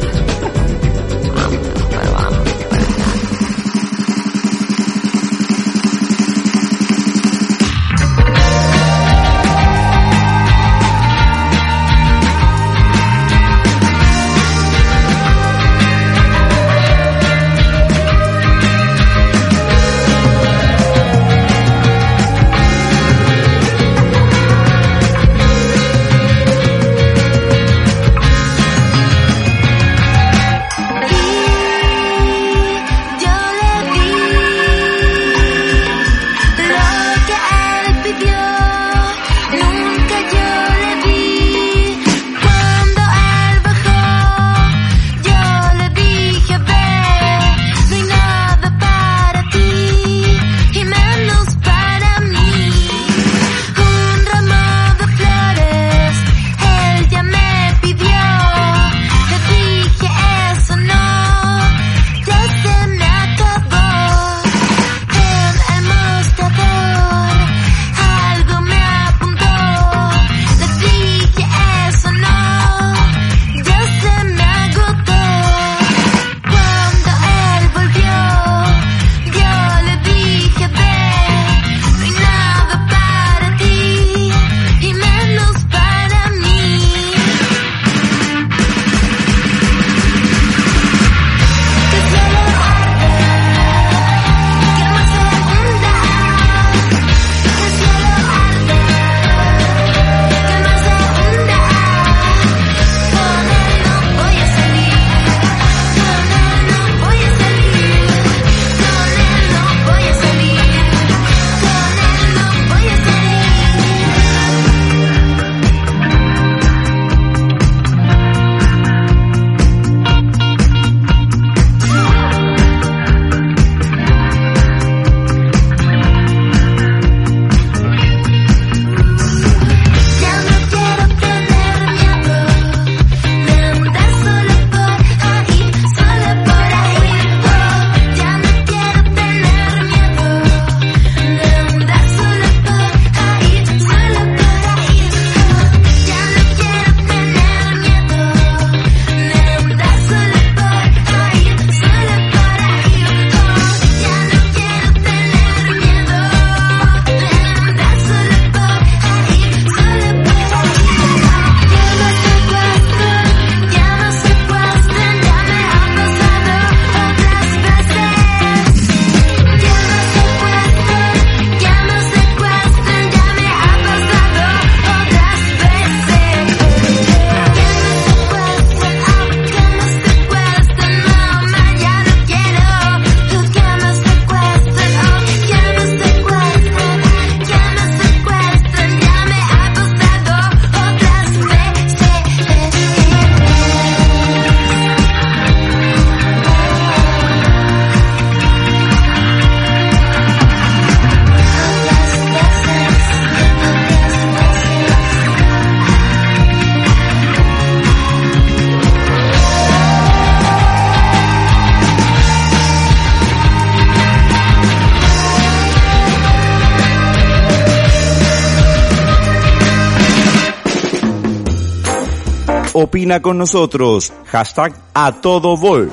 Opina con nosotros. Hashtag a todo vol.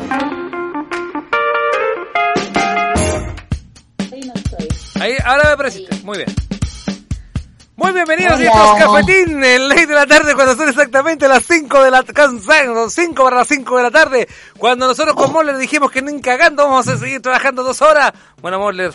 Ahí, ahora me apareciste. Muy bien. Muy bienvenidos a Cafetín, el ley de la tarde, cuando son exactamente las 5 de la tarde, 5 para las 5 de la tarde, cuando nosotros con Moller dijimos que ni cagando vamos a seguir trabajando dos horas. Bueno, Moller,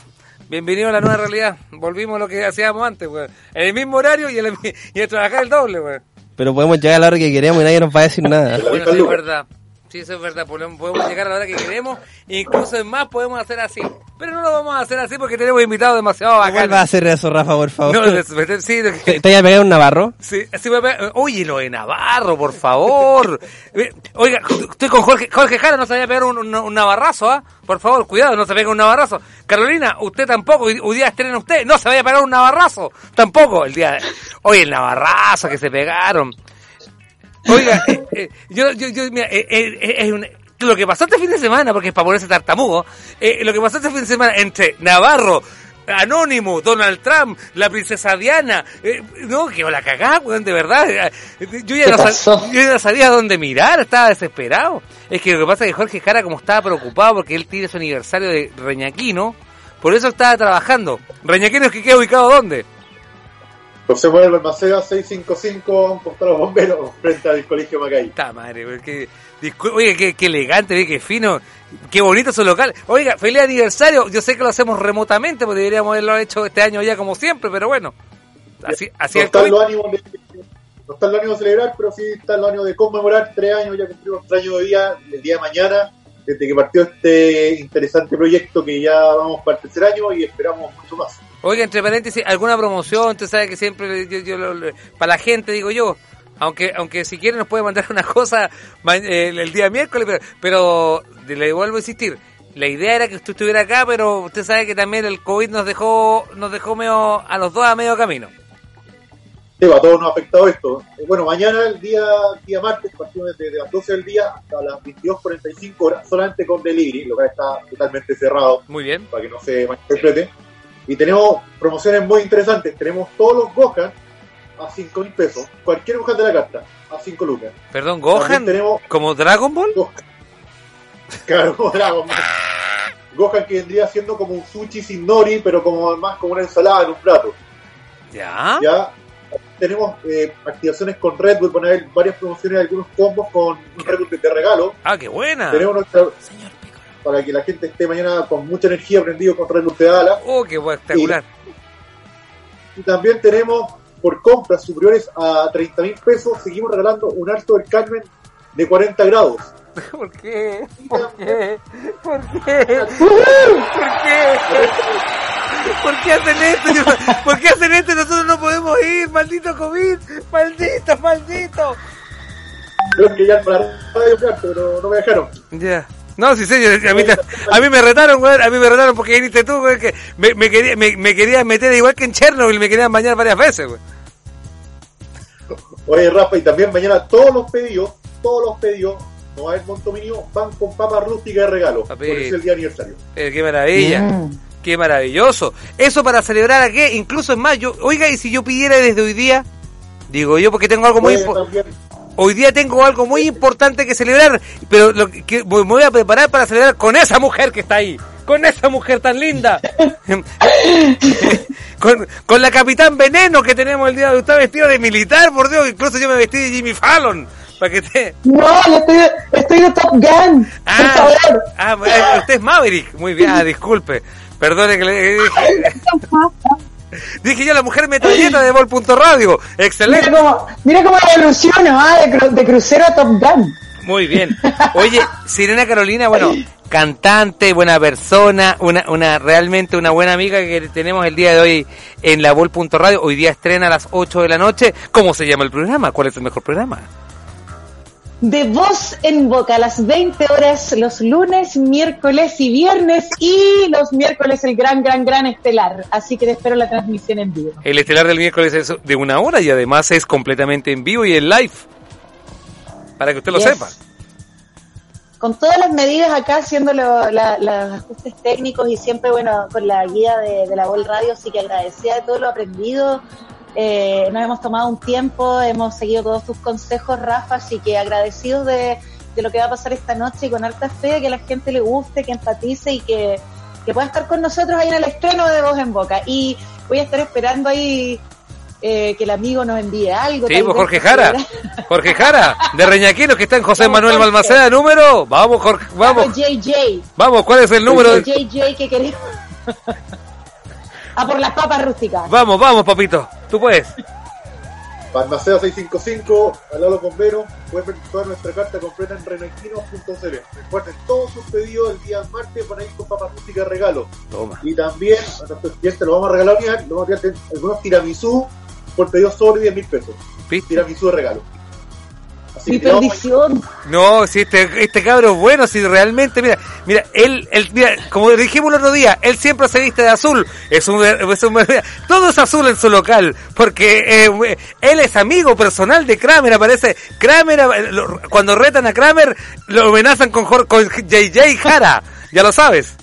bienvenido a la nueva realidad. Volvimos a lo que hacíamos antes, En el mismo horario y, el, y a trabajar el doble, Pero podemos llegar a la hora que queremos y nadie nos va a decir nada. Bueno, sí, es verdad. Sí, eso es verdad, podemos llegar a la hora que queremos, incluso en más podemos hacer así. Pero no lo vamos a hacer así porque tenemos invitados demasiado bacanos. ¿Cómo va a hacer eso, Rafa, por favor? No, sí, ¿Te, ¿Te a pegar un Navarro? Sí, sí me Oye, lo de Navarro, por favor. [LAUGHS] Oiga, estoy con Jorge, Jorge Jara, no se vaya a pegar un, un, navarrazo, ¿ah? Por favor, cuidado, no se pegue un navarrazo. Carolina, usted tampoco, hoy día estrena usted, no se vaya a pegar un navarrazo, tampoco. El día de... Oye, el navarrazo que se pegaron. Oiga, eh, eh, yo, yo, yo, mira, eh, es un, lo que pasó este fin de semana, porque es para ponerse tartamudo, lo que pasó este fin de semana entre Navarro, Anónimo, Donald Trump, la princesa Diana, no, que la cagá, weón, de verdad. Yo ya, no yo ya no sabía dónde mirar, estaba desesperado. Es que lo que pasa es que Jorge Jara, como estaba preocupado porque él tiene su aniversario de Reñaquino, por eso estaba trabajando. ¿Reñaquino es que queda ubicado dónde? José Manuel Balmaceda 655, un postado bombero frente al colegio Macay. Está madre, porque, oiga, qué, qué, elegante, qué fino, qué bonito su local. Oiga, feliz aniversario. Yo sé que lo hacemos remotamente, porque deberíamos haberlo hecho este año ya como siempre, pero bueno. Así, así no está lo ánimo de, no está el ánimo de celebrar, pero sí está el ánimo de conmemorar tres años, ya cumplimos tres años de día, el día de mañana, desde que partió este interesante proyecto que ya vamos para el tercer año y esperamos mucho más. Oiga, entre paréntesis, ¿alguna promoción? Usted sabe que siempre, yo, para la gente, digo yo, aunque aunque si quiere nos puede mandar [LAUGHS] una cosa el, día miércoles, pero, le vuelvo a insistir, la idea era que usted estuviera acá, pero usted sabe que también el COVID nos dejó nos dejó medio, a los dos a medio camino. Sí, a todos nos ha afectado esto. Eh, bueno, mañana, el día día martes, partimos desde las 12 del día hasta las 22.45 horas, solamente con delivery, lo que está totalmente cerrado. Muy bien. Para que no se malinterprete. Y tenemos promociones muy interesantes. Tenemos todos los Gohan a 5 mil pesos. Cualquier Gohan de la carta a 5 lucas. Perdón, Gohan. Tenemos ¿Como Dragon Ball? [LAUGHS] Claro, como Dragon Ball. Gohan que vendría siendo como un sushi sin nori, pero como más como una ensalada en un plato. Ya. Ya. Tenemos eh, activaciones con Red Bull, poner varias promociones, algunos combos con un Red Bull de regalo. Ah, qué buena. Tenemos nuestra, Señor para que la gente esté mañana con mucha energía prendido con Red Bull Pedala. ¡Oh, qué espectacular! Y, también tenemos, por compras superiores a 30 mil pesos, seguimos regalando un alto del Carmen de 40 grados. [LAUGHS] ¿Por qué? ¿Por qué? ¿Por qué? ¿Por qué? ¿Por qué hacen esto? [LAUGHS] ¿Por qué hacen esto? Nosotros no podemos ir, maldito COVID, maldito, maldito. Creo que ya para radio, pero no me dejaron. Ya. No, sí, señor. A mí, a mí me retaron, güey. A mí me retaron porque viniste tú, güey. Que me, me, quería, me, me querían meter igual que en Chernobyl. Me querían bañar varias veces, güey. Oye, Rafa, y también mañana todos los pedidos, todos los pedidos, no va a haber monto mínimo, van con papa rústica de regalo. Papi, por eso el día aniversario. Eh, qué maravilla. Qué maravilloso. Eso para celebrar a qué, incluso en mayo. Oiga, y si yo pidiera desde hoy día, digo yo, porque tengo algo muy importante hoy día tengo algo muy importante que celebrar, pero lo que, me voy a preparar para celebrar con esa mujer que está ahí, con esa mujer tan linda, [LAUGHS] con, con, la capitán Veneno que tenemos el día de hoy, está vestido de militar, por Dios, incluso yo me vestí de Jimmy Fallon. Para que te... No, yo estoy, estoy de Top Gun. Ah, ah, usted es Maverick. Muy bien, ah, disculpe. Perdone que le Dije [LAUGHS] yo, la mujer metralleta de Vol.radio. Excelente. Mira cómo, evoluciona, ¿ah? de, crucero a Top Gun. Muy bien. Oye, [LAUGHS] Sirena Carolina, bueno, cantante, buena persona, una, una realmente una buena amiga que tenemos el día de hoy en la Vol.radio. Hoy día estrena a las 8 de la noche. ¿Cómo se llama el programa? ¿Cuál es el mejor programa? De voz en boca a las 20 horas los lunes, miércoles y viernes y los miércoles el gran, gran, gran estelar. Así que te espero la transmisión en vivo. El estelar del miércoles es de una hora y además es completamente en vivo y en live. Para que usted lo sepa. Con todas las medidas acá, haciendo los ajustes técnicos y siempre, bueno, con la guía de, la Vol Radio, así que agradecida de todo lo aprendido Eh, nos hemos tomado un tiempo, hemos seguido todos tus consejos, Rafa, así que agradecidos de, de lo que va a pasar esta noche y con harta fe, que a la gente le guste, que empatice y que, que pueda estar con nosotros ahí en el estreno de Voz en Boca. Y voy a estar esperando ahí eh, que el amigo nos envíe algo. Sí, pues Jorge Jara. [LAUGHS] Jorge Jara, de Reñaquino, que está en José Manuel Balmaceda, número. Vamos, Jorge, vamos. Vamos, JJ. Vamos, ¿cuál es el número? JJ que queremos. A [LAUGHS] por las papas rústicas. Vamos, vamos, papito. Tú puedes. Balmaceda 655, al lado bombero, pueden ver toda nuestra carta completa en renaquino.cl. Recuerden, todos sus pedidos el día martes van a ir con papas rústicas regalo. Toma. Y también a nuestros clientes lo vamos a regalar, lo vamos a tirar algunos tiramisú por pedido sobre 10 mil pesos. ¿Viste? Tiramisú de regalo. Mi perdición. No, si este, este cabro es bueno, si realmente, mira, mira, él, él, mira, como dijimos el otro día, él siempre se viste de azul, es un, es un todo es azul en su local, porque eh, él es amigo personal de Kramer, aparece, Kramer, cuando retan a Kramer, lo amenazan con, con JJ Jara, ya lo sabes.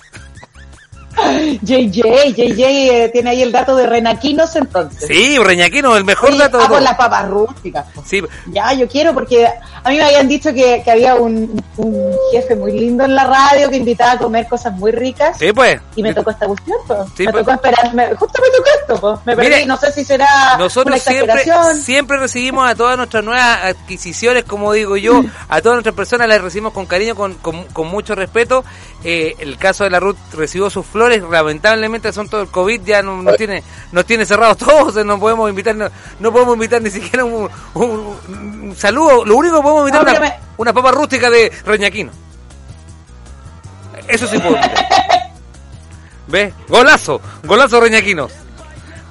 JJ, JJ eh, tiene ahí el dato de Renaquinos entonces. Sí, Renaquinos, el mejor dato. Ah, con las papas rústicas. Sí. Ya, yo quiero porque a mí me habían dicho que, que había un, un, jefe muy lindo en la radio que invitaba a comer cosas muy ricas. Sí, pues. Y me tocó esta cuestión, pues. Sí, me pues. tocó esperar, me, justo me tocó esto, pues. Me perdí, no sé si será nosotros siempre, siempre recibimos a todas nuestras nuevas adquisiciones, como digo yo, a todas nuestras personas las recibimos con cariño, con, con, con mucho respeto. Eh, el caso de la Ruth recibió sus flores, lamentablemente son todo el COVID, ya no, no tiene no tiene cerrado [LAUGHS] todo, no podemos invitar no, podemos invitar ni siquiera un, un, saludo, lo único que podemos invitar es una, una, papa rústica de Reñaquino. Eso sí puedo [LAUGHS] ¿Ves? Golazo, golazo Reñaquino.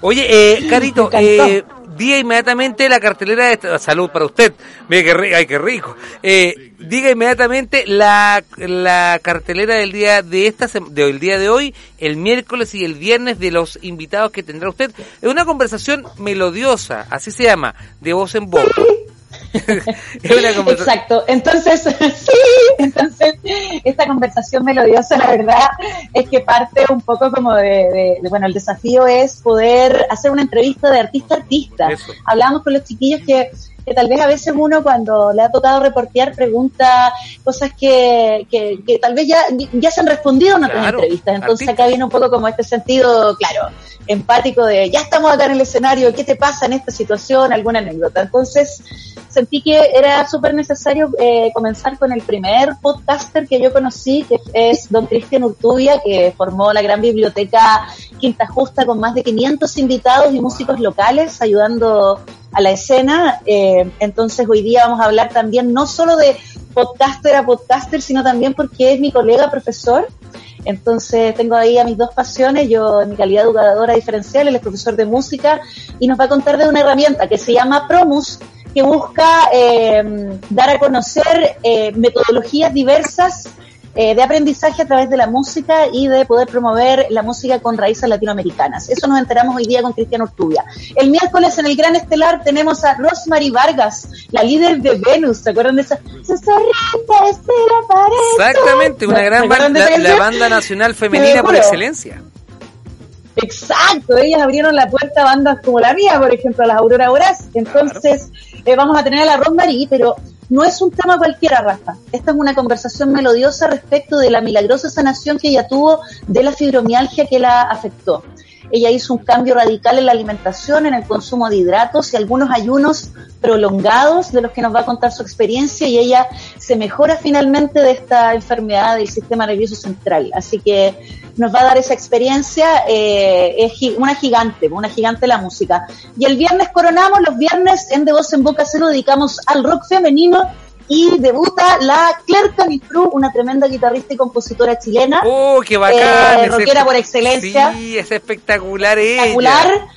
Oye, eh, Carito, eh, diga inmediatamente la cartelera de salud para usted. Mire que ay, qué rico. Eh, diga inmediatamente la, la cartelera del día de esta del día de hoy, el miércoles y el viernes de los invitados que tendrá usted. Es una conversación melodiosa, así se llama, de voz en voz. [LAUGHS] Exacto. Entonces, [LAUGHS] sí, entonces esta conversación melodiosa, la verdad, es que parte un poco como de, bueno, el desafío es poder hacer una entrevista de artista a artista. Hablamos con los chiquillos que que tal vez a veces uno cuando le ha tocado reportear pregunta cosas que, que, tal vez ya, ya se han respondido en otras entrevistas. Entonces acá viene un poco como este sentido, claro, empático de ya estamos acá en el escenario, ¿qué te pasa en esta situación? ¿Alguna anécdota? Entonces sentí que era súper necesario eh, comenzar con el primer podcaster que yo conocí, que es don Cristian Urtubia, que formó la gran biblioteca Quinta Justa con más de 500 invitados y músicos locales ayudando a la escena. Eh, entonces hoy día vamos a hablar también no solo de podcaster a podcaster, sino también porque es mi colega profesor. Entonces tengo ahí a mis dos pasiones, yo en mi calidad de educadora diferencial, él es profesor de música y nos va a contar de una herramienta que se llama Promus, que busca eh, dar a conocer eh, metodologías diversas eh, de aprendizaje a través de la música y de poder promover la música con raíces latinoamericanas. Eso nos enteramos hoy día con Cristian Ortubia. El miércoles en el Gran Estelar tenemos a Rosemary Vargas, la líder de Venus. ¿Se acuerdan de esa? Exactamente, una gran banda, la, banda nacional femenina por excelencia. Exacto, ellas abrieron la puerta a bandas como la mía, por ejemplo, a las Aurora Horas. Entonces, eh, vamos a tener a la Rosemary, pero no es un tema cualquiera, Rafa. Esta es una conversación melodiosa respecto de la milagrosa sanación que ella tuvo de la fibromialgia que la afectó. Ella hizo un cambio radical en la alimentación, en el consumo de hidratos y algunos ayunos prolongados de los que nos va a contar su experiencia y ella se mejora finalmente de esta enfermedad del sistema nervioso central. Así que nos va a dar esa experiencia, eh, es una gigante, una gigante la música. Y el viernes coronamos, los viernes en De Voz en Boca se lo dedicamos al rock femenino y debuta la Claire Canifru, una tremenda guitarrista y compositora chilena. ¡Oh, qué bacán! Eh, rockera por excelencia. Sí, es espectacular Espectacular.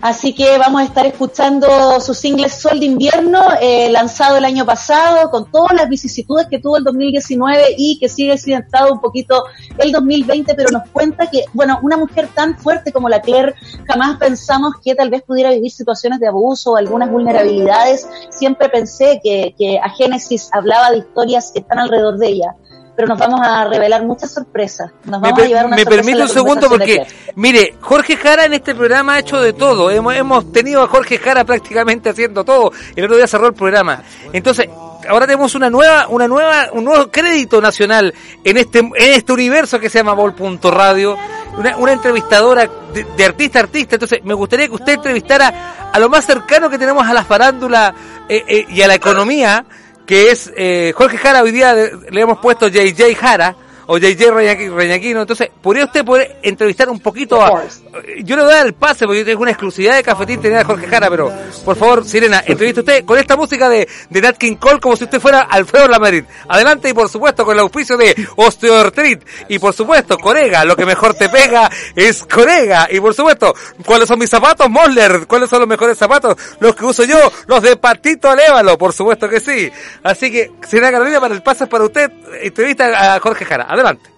Así que vamos a estar escuchando su single Sol de Invierno, eh, lanzado el año pasado, con todas las vicisitudes que tuvo el 2019 y que sigue accidentado un poquito el 2020, pero nos cuenta que, bueno, una mujer tan fuerte como la Claire, jamás pensamos que tal vez pudiera vivir situaciones de abuso o algunas vulnerabilidades. Siempre pensé que, que a Génesis hablaba de historias que están alrededor de ella pero nos vamos a revelar muchas sorpresas. Nos vamos me, a llevar una me permite un segundo porque, mire, Jorge Jara en este programa ha hecho de todo. Hemos, hemos tenido a Jorge Jara prácticamente haciendo todo. El otro día cerró el programa. Entonces, ahora tenemos una nueva, una nueva, un nuevo crédito nacional en este, en este universo que se llama Vol.radio. Una, una entrevistadora de, artista a artista. Entonces, me gustaría que usted entrevistara a lo más cercano que tenemos a la farándula eh, eh, y a la economía, que es eh, Jorge Jara. Hoy día le hemos puesto JJ Jara o JJ Reñaquino. Entonces, ¿podría usted poder entrevistar un poquito a... Yo le voy a dar el pase porque yo tengo una exclusividad de cafetín tenía Jorge Jara, pero por favor, Sirena, entrevista usted con esta música de, de Nat King Cole como si usted fuera Alfredo Lamarit. Adelante y por supuesto con el auspicio de Osteoartrit y por supuesto Corega, lo que mejor te pega es Corega y por supuesto, ¿cuáles son mis zapatos Moller? ¿Cuáles son los mejores zapatos? Los que uso yo, los de Patito Alévalo, por supuesto que sí. Así que, Sirena Carolina, para el pase para usted, entrevista a Jorge Jara. Adelante.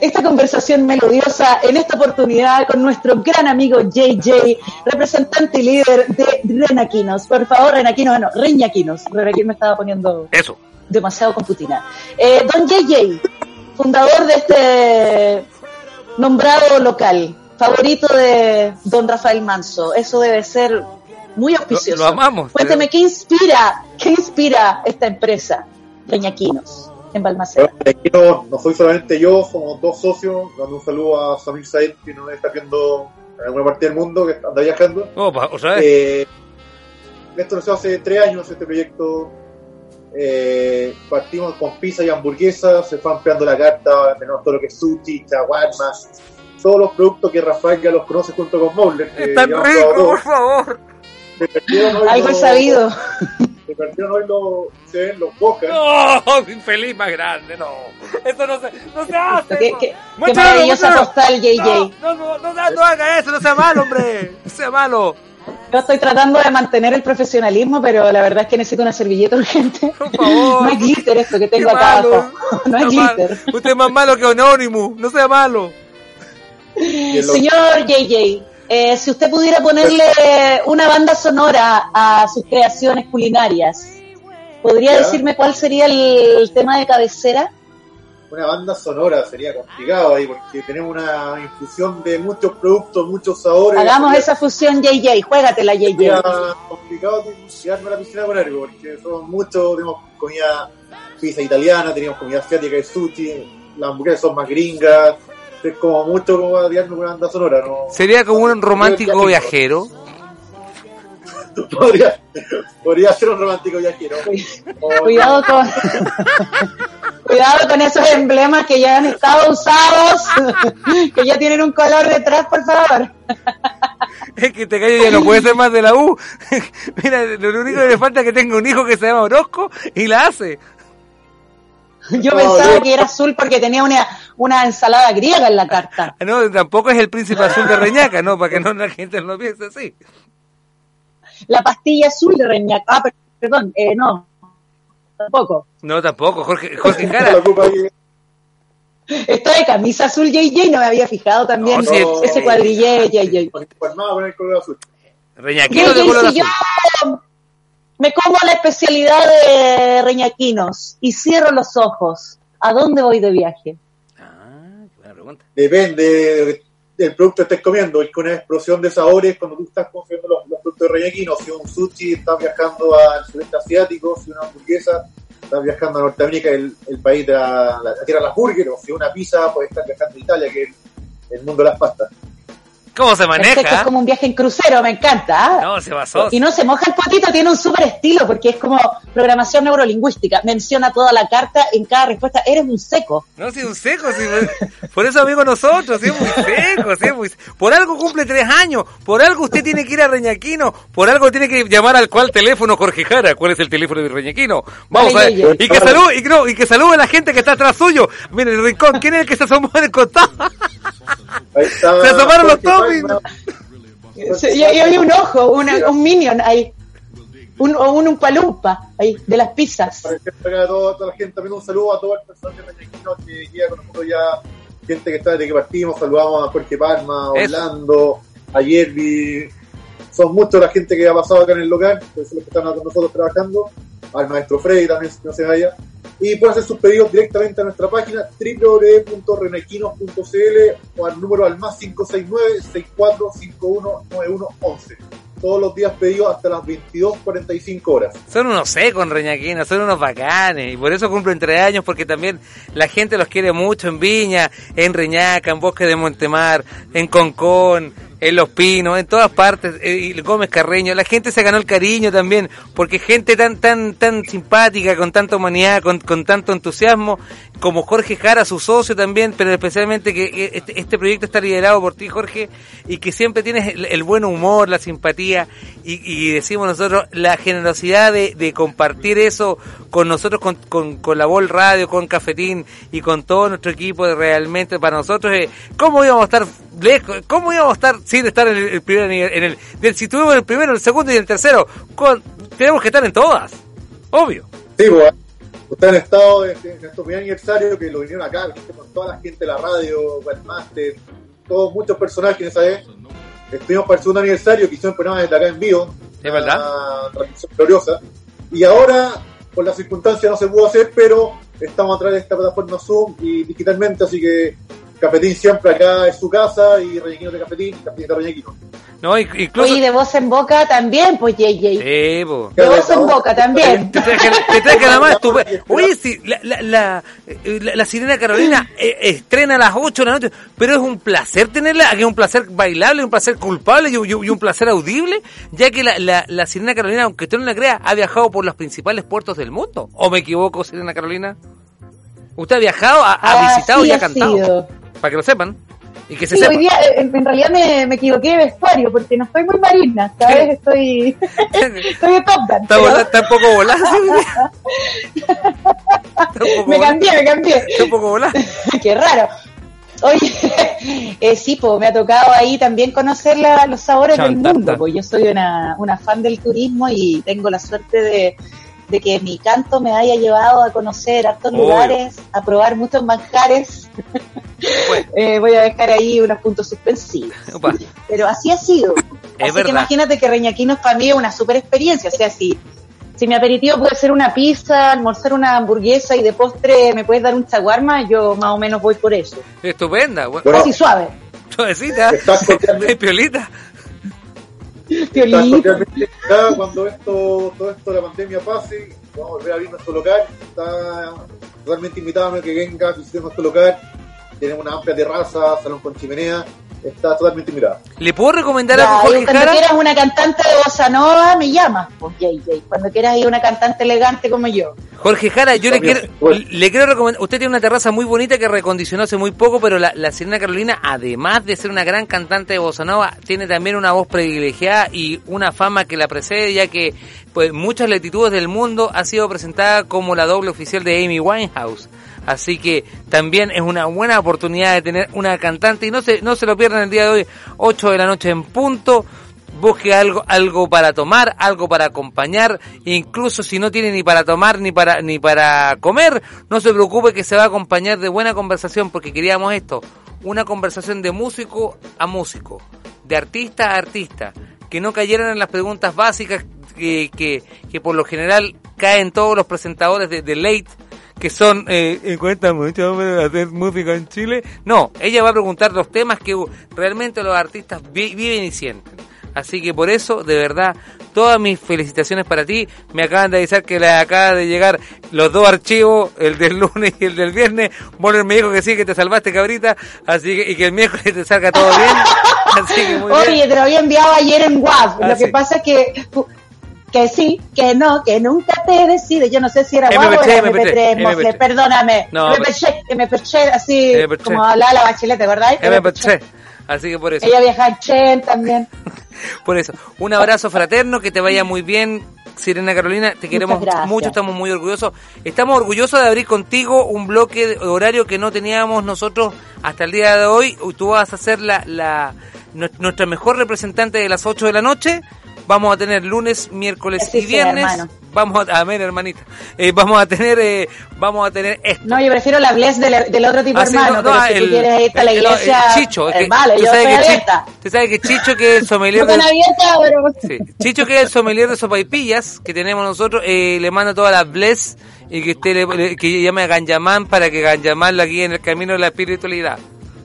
Esta conversación melodiosa en esta oportunidad con nuestro gran amigo JJ, representante y líder de Renaquinos. Por favor, Renaquinos, bueno, Reñaquinos. Renaquinos me estaba poniendo Eso. demasiado computina. Eh, don JJ, fundador de este nombrado local, favorito de don Rafael Manso. Eso debe ser muy auspicioso. Lo, amamos. Cuénteme, ¿qué inspira, qué inspira esta empresa, Reñaquinos? en Balmaceda. No, no soy solamente yo, somos dos socios. Dando un saludo a Samir Said, que nos está viendo en alguna parte del mundo, que anda viajando. Opa, o sea, eh, esto nació hace tres años, este proyecto. Eh, partimos con pizza y hamburguesas, se fue ampliando la carta, tenemos todo lo que es sushi, chaguarma, todos los productos que Rafael ya los conoce junto con Mowler. ¡Están ricos, por favor! Algo he sabido [LAUGHS] se perdieron hoy los, se ven los bocas. No, [LAUGHS] infeliz más grande, no. Esto no se, no se hace. Qué, qué, qué maravillosa postal, JJ. No, no, no, no, no haga eso, no sea malo, hombre. No sea malo. Yo estoy tratando de mantener el profesionalismo, pero la verdad es que necesito una servilleta urgente. Por favor. [LAUGHS] No es glitter esto que tengo acá abajo. [LAUGHS] No es glitter. Usted es más malo que Anonymous, no sea malo. Señor JJ, eh, si usted pudiera ponerle una banda sonora a sus creaciones culinarias, ¿podría decirme cuál sería el, tema de cabecera? Una banda sonora sería complicado ahí porque tenemos una infusión de muchos productos, muchos sabores. Hagamos esa fusión JJ, juégatela JJ. Sería complicado tirarme la piscina con algo porque son muchos, tenemos comida pizza italiana, teníamos comida asiática y sushi, las hamburguesas son más gringas, es como mucho como diarme con una banda sonora, ¿no? ¿Sería como un romántico viajero? [LAUGHS] podría, podría ser un romántico viajero. [LAUGHS] Cuidado con... [LAUGHS] Cuidado con esos emblemas que ya han estado usados, que ya tienen un color detrás, por favor. Es que te calles ya no puede ser más de la U. Mira, lo único que le falta es que tenga un hijo que se llama Orozco y la hace. [LAUGHS] Yo pensaba que era azul porque tenía una, una ensalada griega en la carta. [LAUGHS] No, tampoco es el príncipe azul de Reñaca, no, para que no la gente no piense así. La pastilla azul de Reñaca. Ah, perdón, eh, no. Tampoco. No, tampoco, Jorge, Jorge [LAUGHS] Jara. Estoy de camisa azul JJ, no me había fijado también ese cuadrillé JJ. Reñaquino de color azul me como la especialidad de Reñaquinos y cierro los ojos. ¿A dónde voy de viaje? Ah, qué buena pregunta. Depende del producto que estés comiendo. Es con una explosión de sabores cuando tú estás consumiendo los, productos de Reñaquinos. Si un sushi estás viajando al sudeste asiático, si una hamburguesa estás viajando a Norteamérica, el, el país de la, tierra de las burgers, o si una pizza puedes estar viajando a Italia, que es el mundo de las pastas. ¿Cómo se maneja? es como un viaje en crucero, me encanta. ¿ah? No, se pasó. Y no se moja el potito, tiene un súper estilo porque es como programación neurolingüística. Menciona toda la carta en cada respuesta. Eres un seco. No, sí, un seco. Sí, por eso amigo nosotros, sí, muy seco. Sí, muy... Por algo cumple tres años. Por algo usted tiene que ir a Reñaquino. Por algo tiene que llamar al cual teléfono Jorge Jara. ¿Cuál es el teléfono de Reñaquino? Vamos a ver. Y que salude, y, no, y que salude a la gente que está atrás suyo. Mire, el rincón. ¿Quién es el que se asomó en el costado? Se asomaron los toppings. y, había un ojo, un minion ahí. Un, o un palumpa ahí, de las pizzas. Para que a toda, la gente, también un saludo a todo el personal de Mexiquino que llega con nosotros ya, gente que está desde que partimos, saludamos a Jorge Palma, a Orlando, a Yerby, son muchos la gente que ha pasado acá en el local, que son los que están con nosotros trabajando, al maestro Freddy también, no se vaya. y pueden hacer sus pedidos directamente a nuestra página www.renequinos.cl o al número al más 569-6451-9111. Todos los días pedidos hasta las 22.45 horas. Son unos secos en Reñaquina, son unos bacanes y por eso cumplen tres años porque también la gente los quiere mucho en Viña, en Reñaca, en Bosque de Montemar, en Concón en Los Pinos, en todas partes, eh, y Gómez Carreño, la gente se ganó el cariño también, porque gente tan tan tan simpática, con tanta humanidad, con, con tanto entusiasmo, como Jorge Jara, su socio también, pero especialmente que este, este proyecto está liderado por ti, Jorge, y que siempre tienes el, buen humor, la simpatía, y, y, decimos nosotros, la generosidad de, de compartir eso con nosotros, con, con, con, la Vol Radio, con Cafetín y con todo nuestro equipo, realmente para nosotros, eh, ¿cómo íbamos a estar lejos? ¿Cómo íbamos a estar sin estar en el, primer nivel? En el, si tuvimos el primero, el segundo y el tercero, con, tenemos que estar en todas, obvio. Sí, bueno Ustedes han estado en, estos primer aniversario que lo vinieron acá, con toda la gente de la radio, Webmaster, todos muchos personajes en esa vez. Estuvimos para el segundo aniversario que hicieron programa desde acá en vivo. Es verdad. Una transmisión gloriosa. Y ahora, por las circunstancias, no se pudo hacer, pero estamos a través de esta plataforma Zoom y digitalmente, así que Cafetín siempre acá es su casa y Reñequino de Cafetín Cafetín de Reñequino. No, incluso... Oye, de voz en boca también, pues. Sí, po. De voz en boca también. Te traje la más [LAUGHS] Oye, sí, la, la, la, la, Sirena Carolina eh, estrena a las 8 de la noche, pero es un placer tenerla, que es un placer bailable, un placer culpable y, y, un placer audible, ya que la, la, la Sirena Carolina, aunque tú no la creas, ha viajado por los principales puertos del mundo. ¿O me equivoco, Sirena Carolina? Usted ha viajado, ha, ha ah, visitado y ha cantado. Para que lo sepan. Y que se sí, hoy día eh, en, realidad me, me, equivoqué de vestuario porque no estoy muy marina, esta vez estoy, [LAUGHS] estoy de Top Gun. ¿Está, pero... ¿Está un poco volada? [LAUGHS] me cambié, me cambié. Está un poco volada. [LAUGHS] Qué raro. Oye, eh, sí, pues me ha tocado ahí también conocer la, los sabores del mundo, pues yo soy una, una fan del turismo y tengo la suerte de, de que mi canto me haya llevado a conocer hartos lugares, a probar muchos manjares. Eh, voy a dejar ahí unos puntos suspensivos. Pero así ha sido. así que imagínate que Reñaquinos para mí es una super experiencia. O sea, si, si mi aperitivo puede ser una pizza, almorzar una hamburguesa y de postre me puedes dar un chaguarma, yo más o menos voy por eso. Estupenda. Bueno, así suave. Suavecita. [LAUGHS] piolita. cuando esto, todo esto de la pandemia pase, vamos a volver a abrir nuestro local. Está totalmente invitado a que venga, visite nuestro local. Tenemos una amplia terraza, salón con chimenea está totalmente mirada. ¿Le puedo recomendar a Jorge Cuando quieras una cantante de bossa nova, me llamas, pues. Cuando quieras ir una cantante elegante como yo. Jorge Jara, yo le quiero, le quiero recomendar, usted tiene una terraza muy bonita que recondicionó hace muy poco, pero la, la Sirena Carolina, además de ser una gran cantante de bossa nova, tiene también una voz privilegiada y una fama que la precede, ya que pues muchas latitudes del mundo ha sido presentada como la doble oficial de Amy Winehouse. Así que también es una buena oportunidad de tener una cantante. Y no se, no se lo pierdan el día de hoy, 8 de la noche en punto. Busque algo, algo para tomar, algo para acompañar, incluso si no tiene ni para tomar ni para, ni para comer, no se preocupe que se va a acompañar de buena conversación porque queríamos esto, una conversación de músico a músico, de artista a artista, que no cayeran en las preguntas básicas que, que, por lo general caen todos los presentadores de, de Late que son eh, cuenta mucho de hacer música en Chile. No, ella va a preguntar los temas que realmente los artistas viven y sienten. Así que por eso, de verdad, todas mis felicitaciones para ti. Me acaban de avisar que le acaba de llegar los dos archivos, el del lunes y el del viernes. Bueno, me dijo que sí, que te salvaste, cabrita. Así que, y que el miércoles te salga todo bien. [LAUGHS] Así que muy Oye, te lo había enviado ayer en WhatsApp. lo que pasa es que que sí, que no, que nunca te decides. Yo no sé si era guapo o era MP3, MP3, perdóname. No, MP3, MP3, así como hablaba la bachilete, ¿verdad? MP3. Así que por eso. Ella viaja en Chen también. [LAUGHS] por eso. Un abrazo fraterno, que te vaya muy bien. Sirena Carolina, te queremos mucho, estamos muy orgullosos. Estamos orgullosos de abrir contigo un bloque de horario que no teníamos nosotros hasta el día de hoy. Tú vas a ser la, la nuestra mejor representante de las 8 de la noche vamos a tener lunes, miércoles y viernes. vamos a, ver, hermanita. Eh, vamos a tener, eh, vamos a tener esto. No, yo prefiero la bless del, otro tipo hermano, no, si tú quieres ir a la iglesia. Chicho, eh, vale, yo estoy abierta. Usted sabe que Chicho, que es el sommelier de... sí, Chicho, que es el sommelier de sopaipillas que tenemos nosotros, eh, le manda todas las bless y que usted le, que llame a Ganjamán para que Ganjamán la guíe en el camino de la espiritualidad.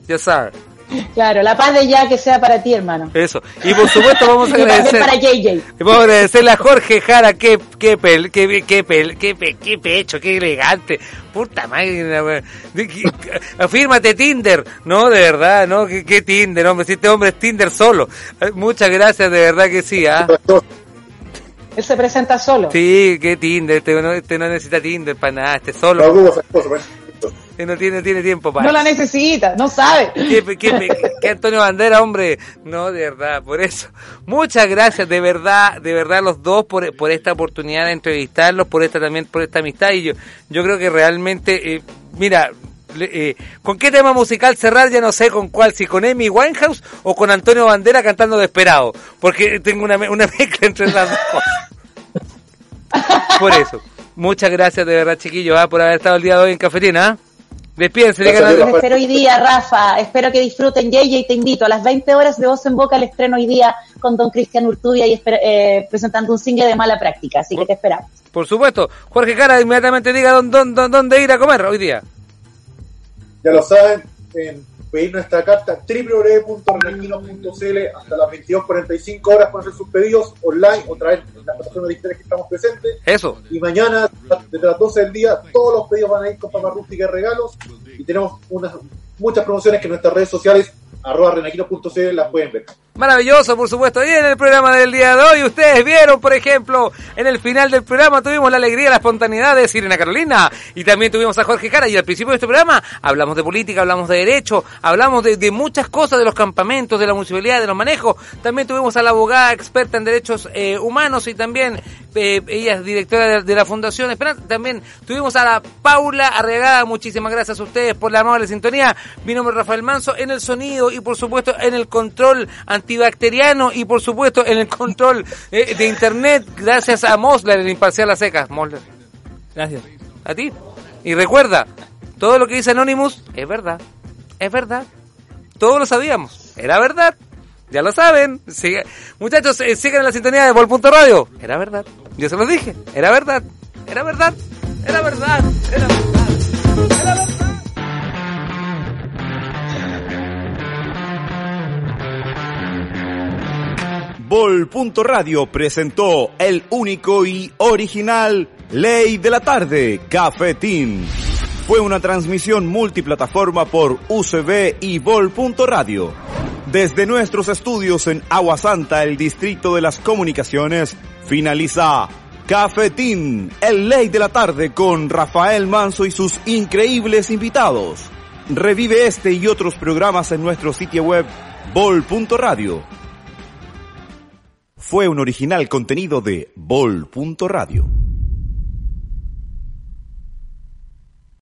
Ya sabe. [LAUGHS] Claro, la paz de ya que sea para ti, hermano. Eso. Y por supuesto vamos [LAUGHS] a agradecer. para JJ. Vamos a agradecerle a Jorge Jara, qué, qué, pel, qué, qué, pel, qué, qué pecho, qué elegante. Puta madre, [LAUGHS] afírmate Tinder. No, de verdad, no, qué, qué Tinder, hombre. Si este hombre es Tinder solo. Muchas gracias, de verdad que sí, ¿ah? Él se presenta solo. Sí, qué Tinder, este no, este no necesita Tinder para nada, este solo. No, no tiene, tiene tiempo para. No la necesita, no sabe. ¿Qué, Antonio Bandera, hombre? No, de verdad, por eso. Muchas gracias, de verdad, de verdad, los dos por, por esta oportunidad de entrevistarlos, por esta también, por esta amistad. Y yo, yo creo que realmente, eh, mira, eh, ¿con qué tema musical cerrar? Ya no sé con cuál, si con Amy Winehouse o con Antonio Bandera cantando Desperado, porque tengo una, una [LAUGHS] mezcla entre las dos cosas. Por eso. Muchas gracias de verdad, chiquillos, ¿ah? por haber estado el día de hoy en Cafetina. ¿ah? Despídense, digan espero hoy día, Rafa. Espero que disfruten JJ y te invito a las 20 horas de Voz en Boca el estreno hoy día con don Cristian Urtubia y eh, presentando un single de mala práctica. Así que te esperamos. Por supuesto. Jorge Cara, inmediatamente diga dónde, dónde, dónde ir a comer hoy día. Ya lo saben, en pedir nuestra carta www.renaquino.cl hasta las 22.45 horas para hacer sus pedidos online o traer las plataformas digitales que estamos presentes. Eso. Y mañana, desde las 12 del día, todos los pedidos van a ir con papas rústicas y regalos. Y tenemos unas muchas promociones que en nuestras redes sociales arroba renaquino.cl las pueden ver. Maravilloso, por supuesto. Y en el programa del día de hoy, ustedes vieron, por ejemplo, en el final del programa tuvimos la alegría, la espontaneidad de Sirena Carolina. Y también tuvimos a Jorge Cara. Y al principio de este programa hablamos de política, hablamos de derecho, hablamos de, muchas cosas, de los campamentos, de la municipalidad, de los manejos. También tuvimos a la abogada experta en derechos eh, humanos y también eh, ella es directora de, la Fundación Esperanza. También tuvimos a la Paula Arregada. Muchísimas gracias a ustedes por la amable sintonía. Mi nombre es Rafael Manso en el sonido y por supuesto en el control antibacteriano y por supuesto en el control eh, de internet gracias a Mosler, el imparcial a secas. Mosler. Gracias. A ti. Y recuerda, todo lo que dice Anonymous es verdad. Es verdad. Todos lo sabíamos. Era verdad. Ya lo saben. Muchachos, eh, sigan en la sintonía de Vol.radio. Era verdad. Yo se los dije. Era verdad. Era verdad. Era verdad. Era verdad. Era verdad. Vol.radio presentó el único y original Ley de la Tarde, Cafetín. Fue una transmisión multiplataforma por UCB y Vol.radio. Desde nuestros estudios en Agua Santa, el Distrito de las Comunicaciones, finaliza Cafetín, el Ley de la Tarde con Rafael Manso y sus increíbles invitados. Revive este y otros programas en nuestro sitio web Vol.radio fue un original contenido de Bol.radio.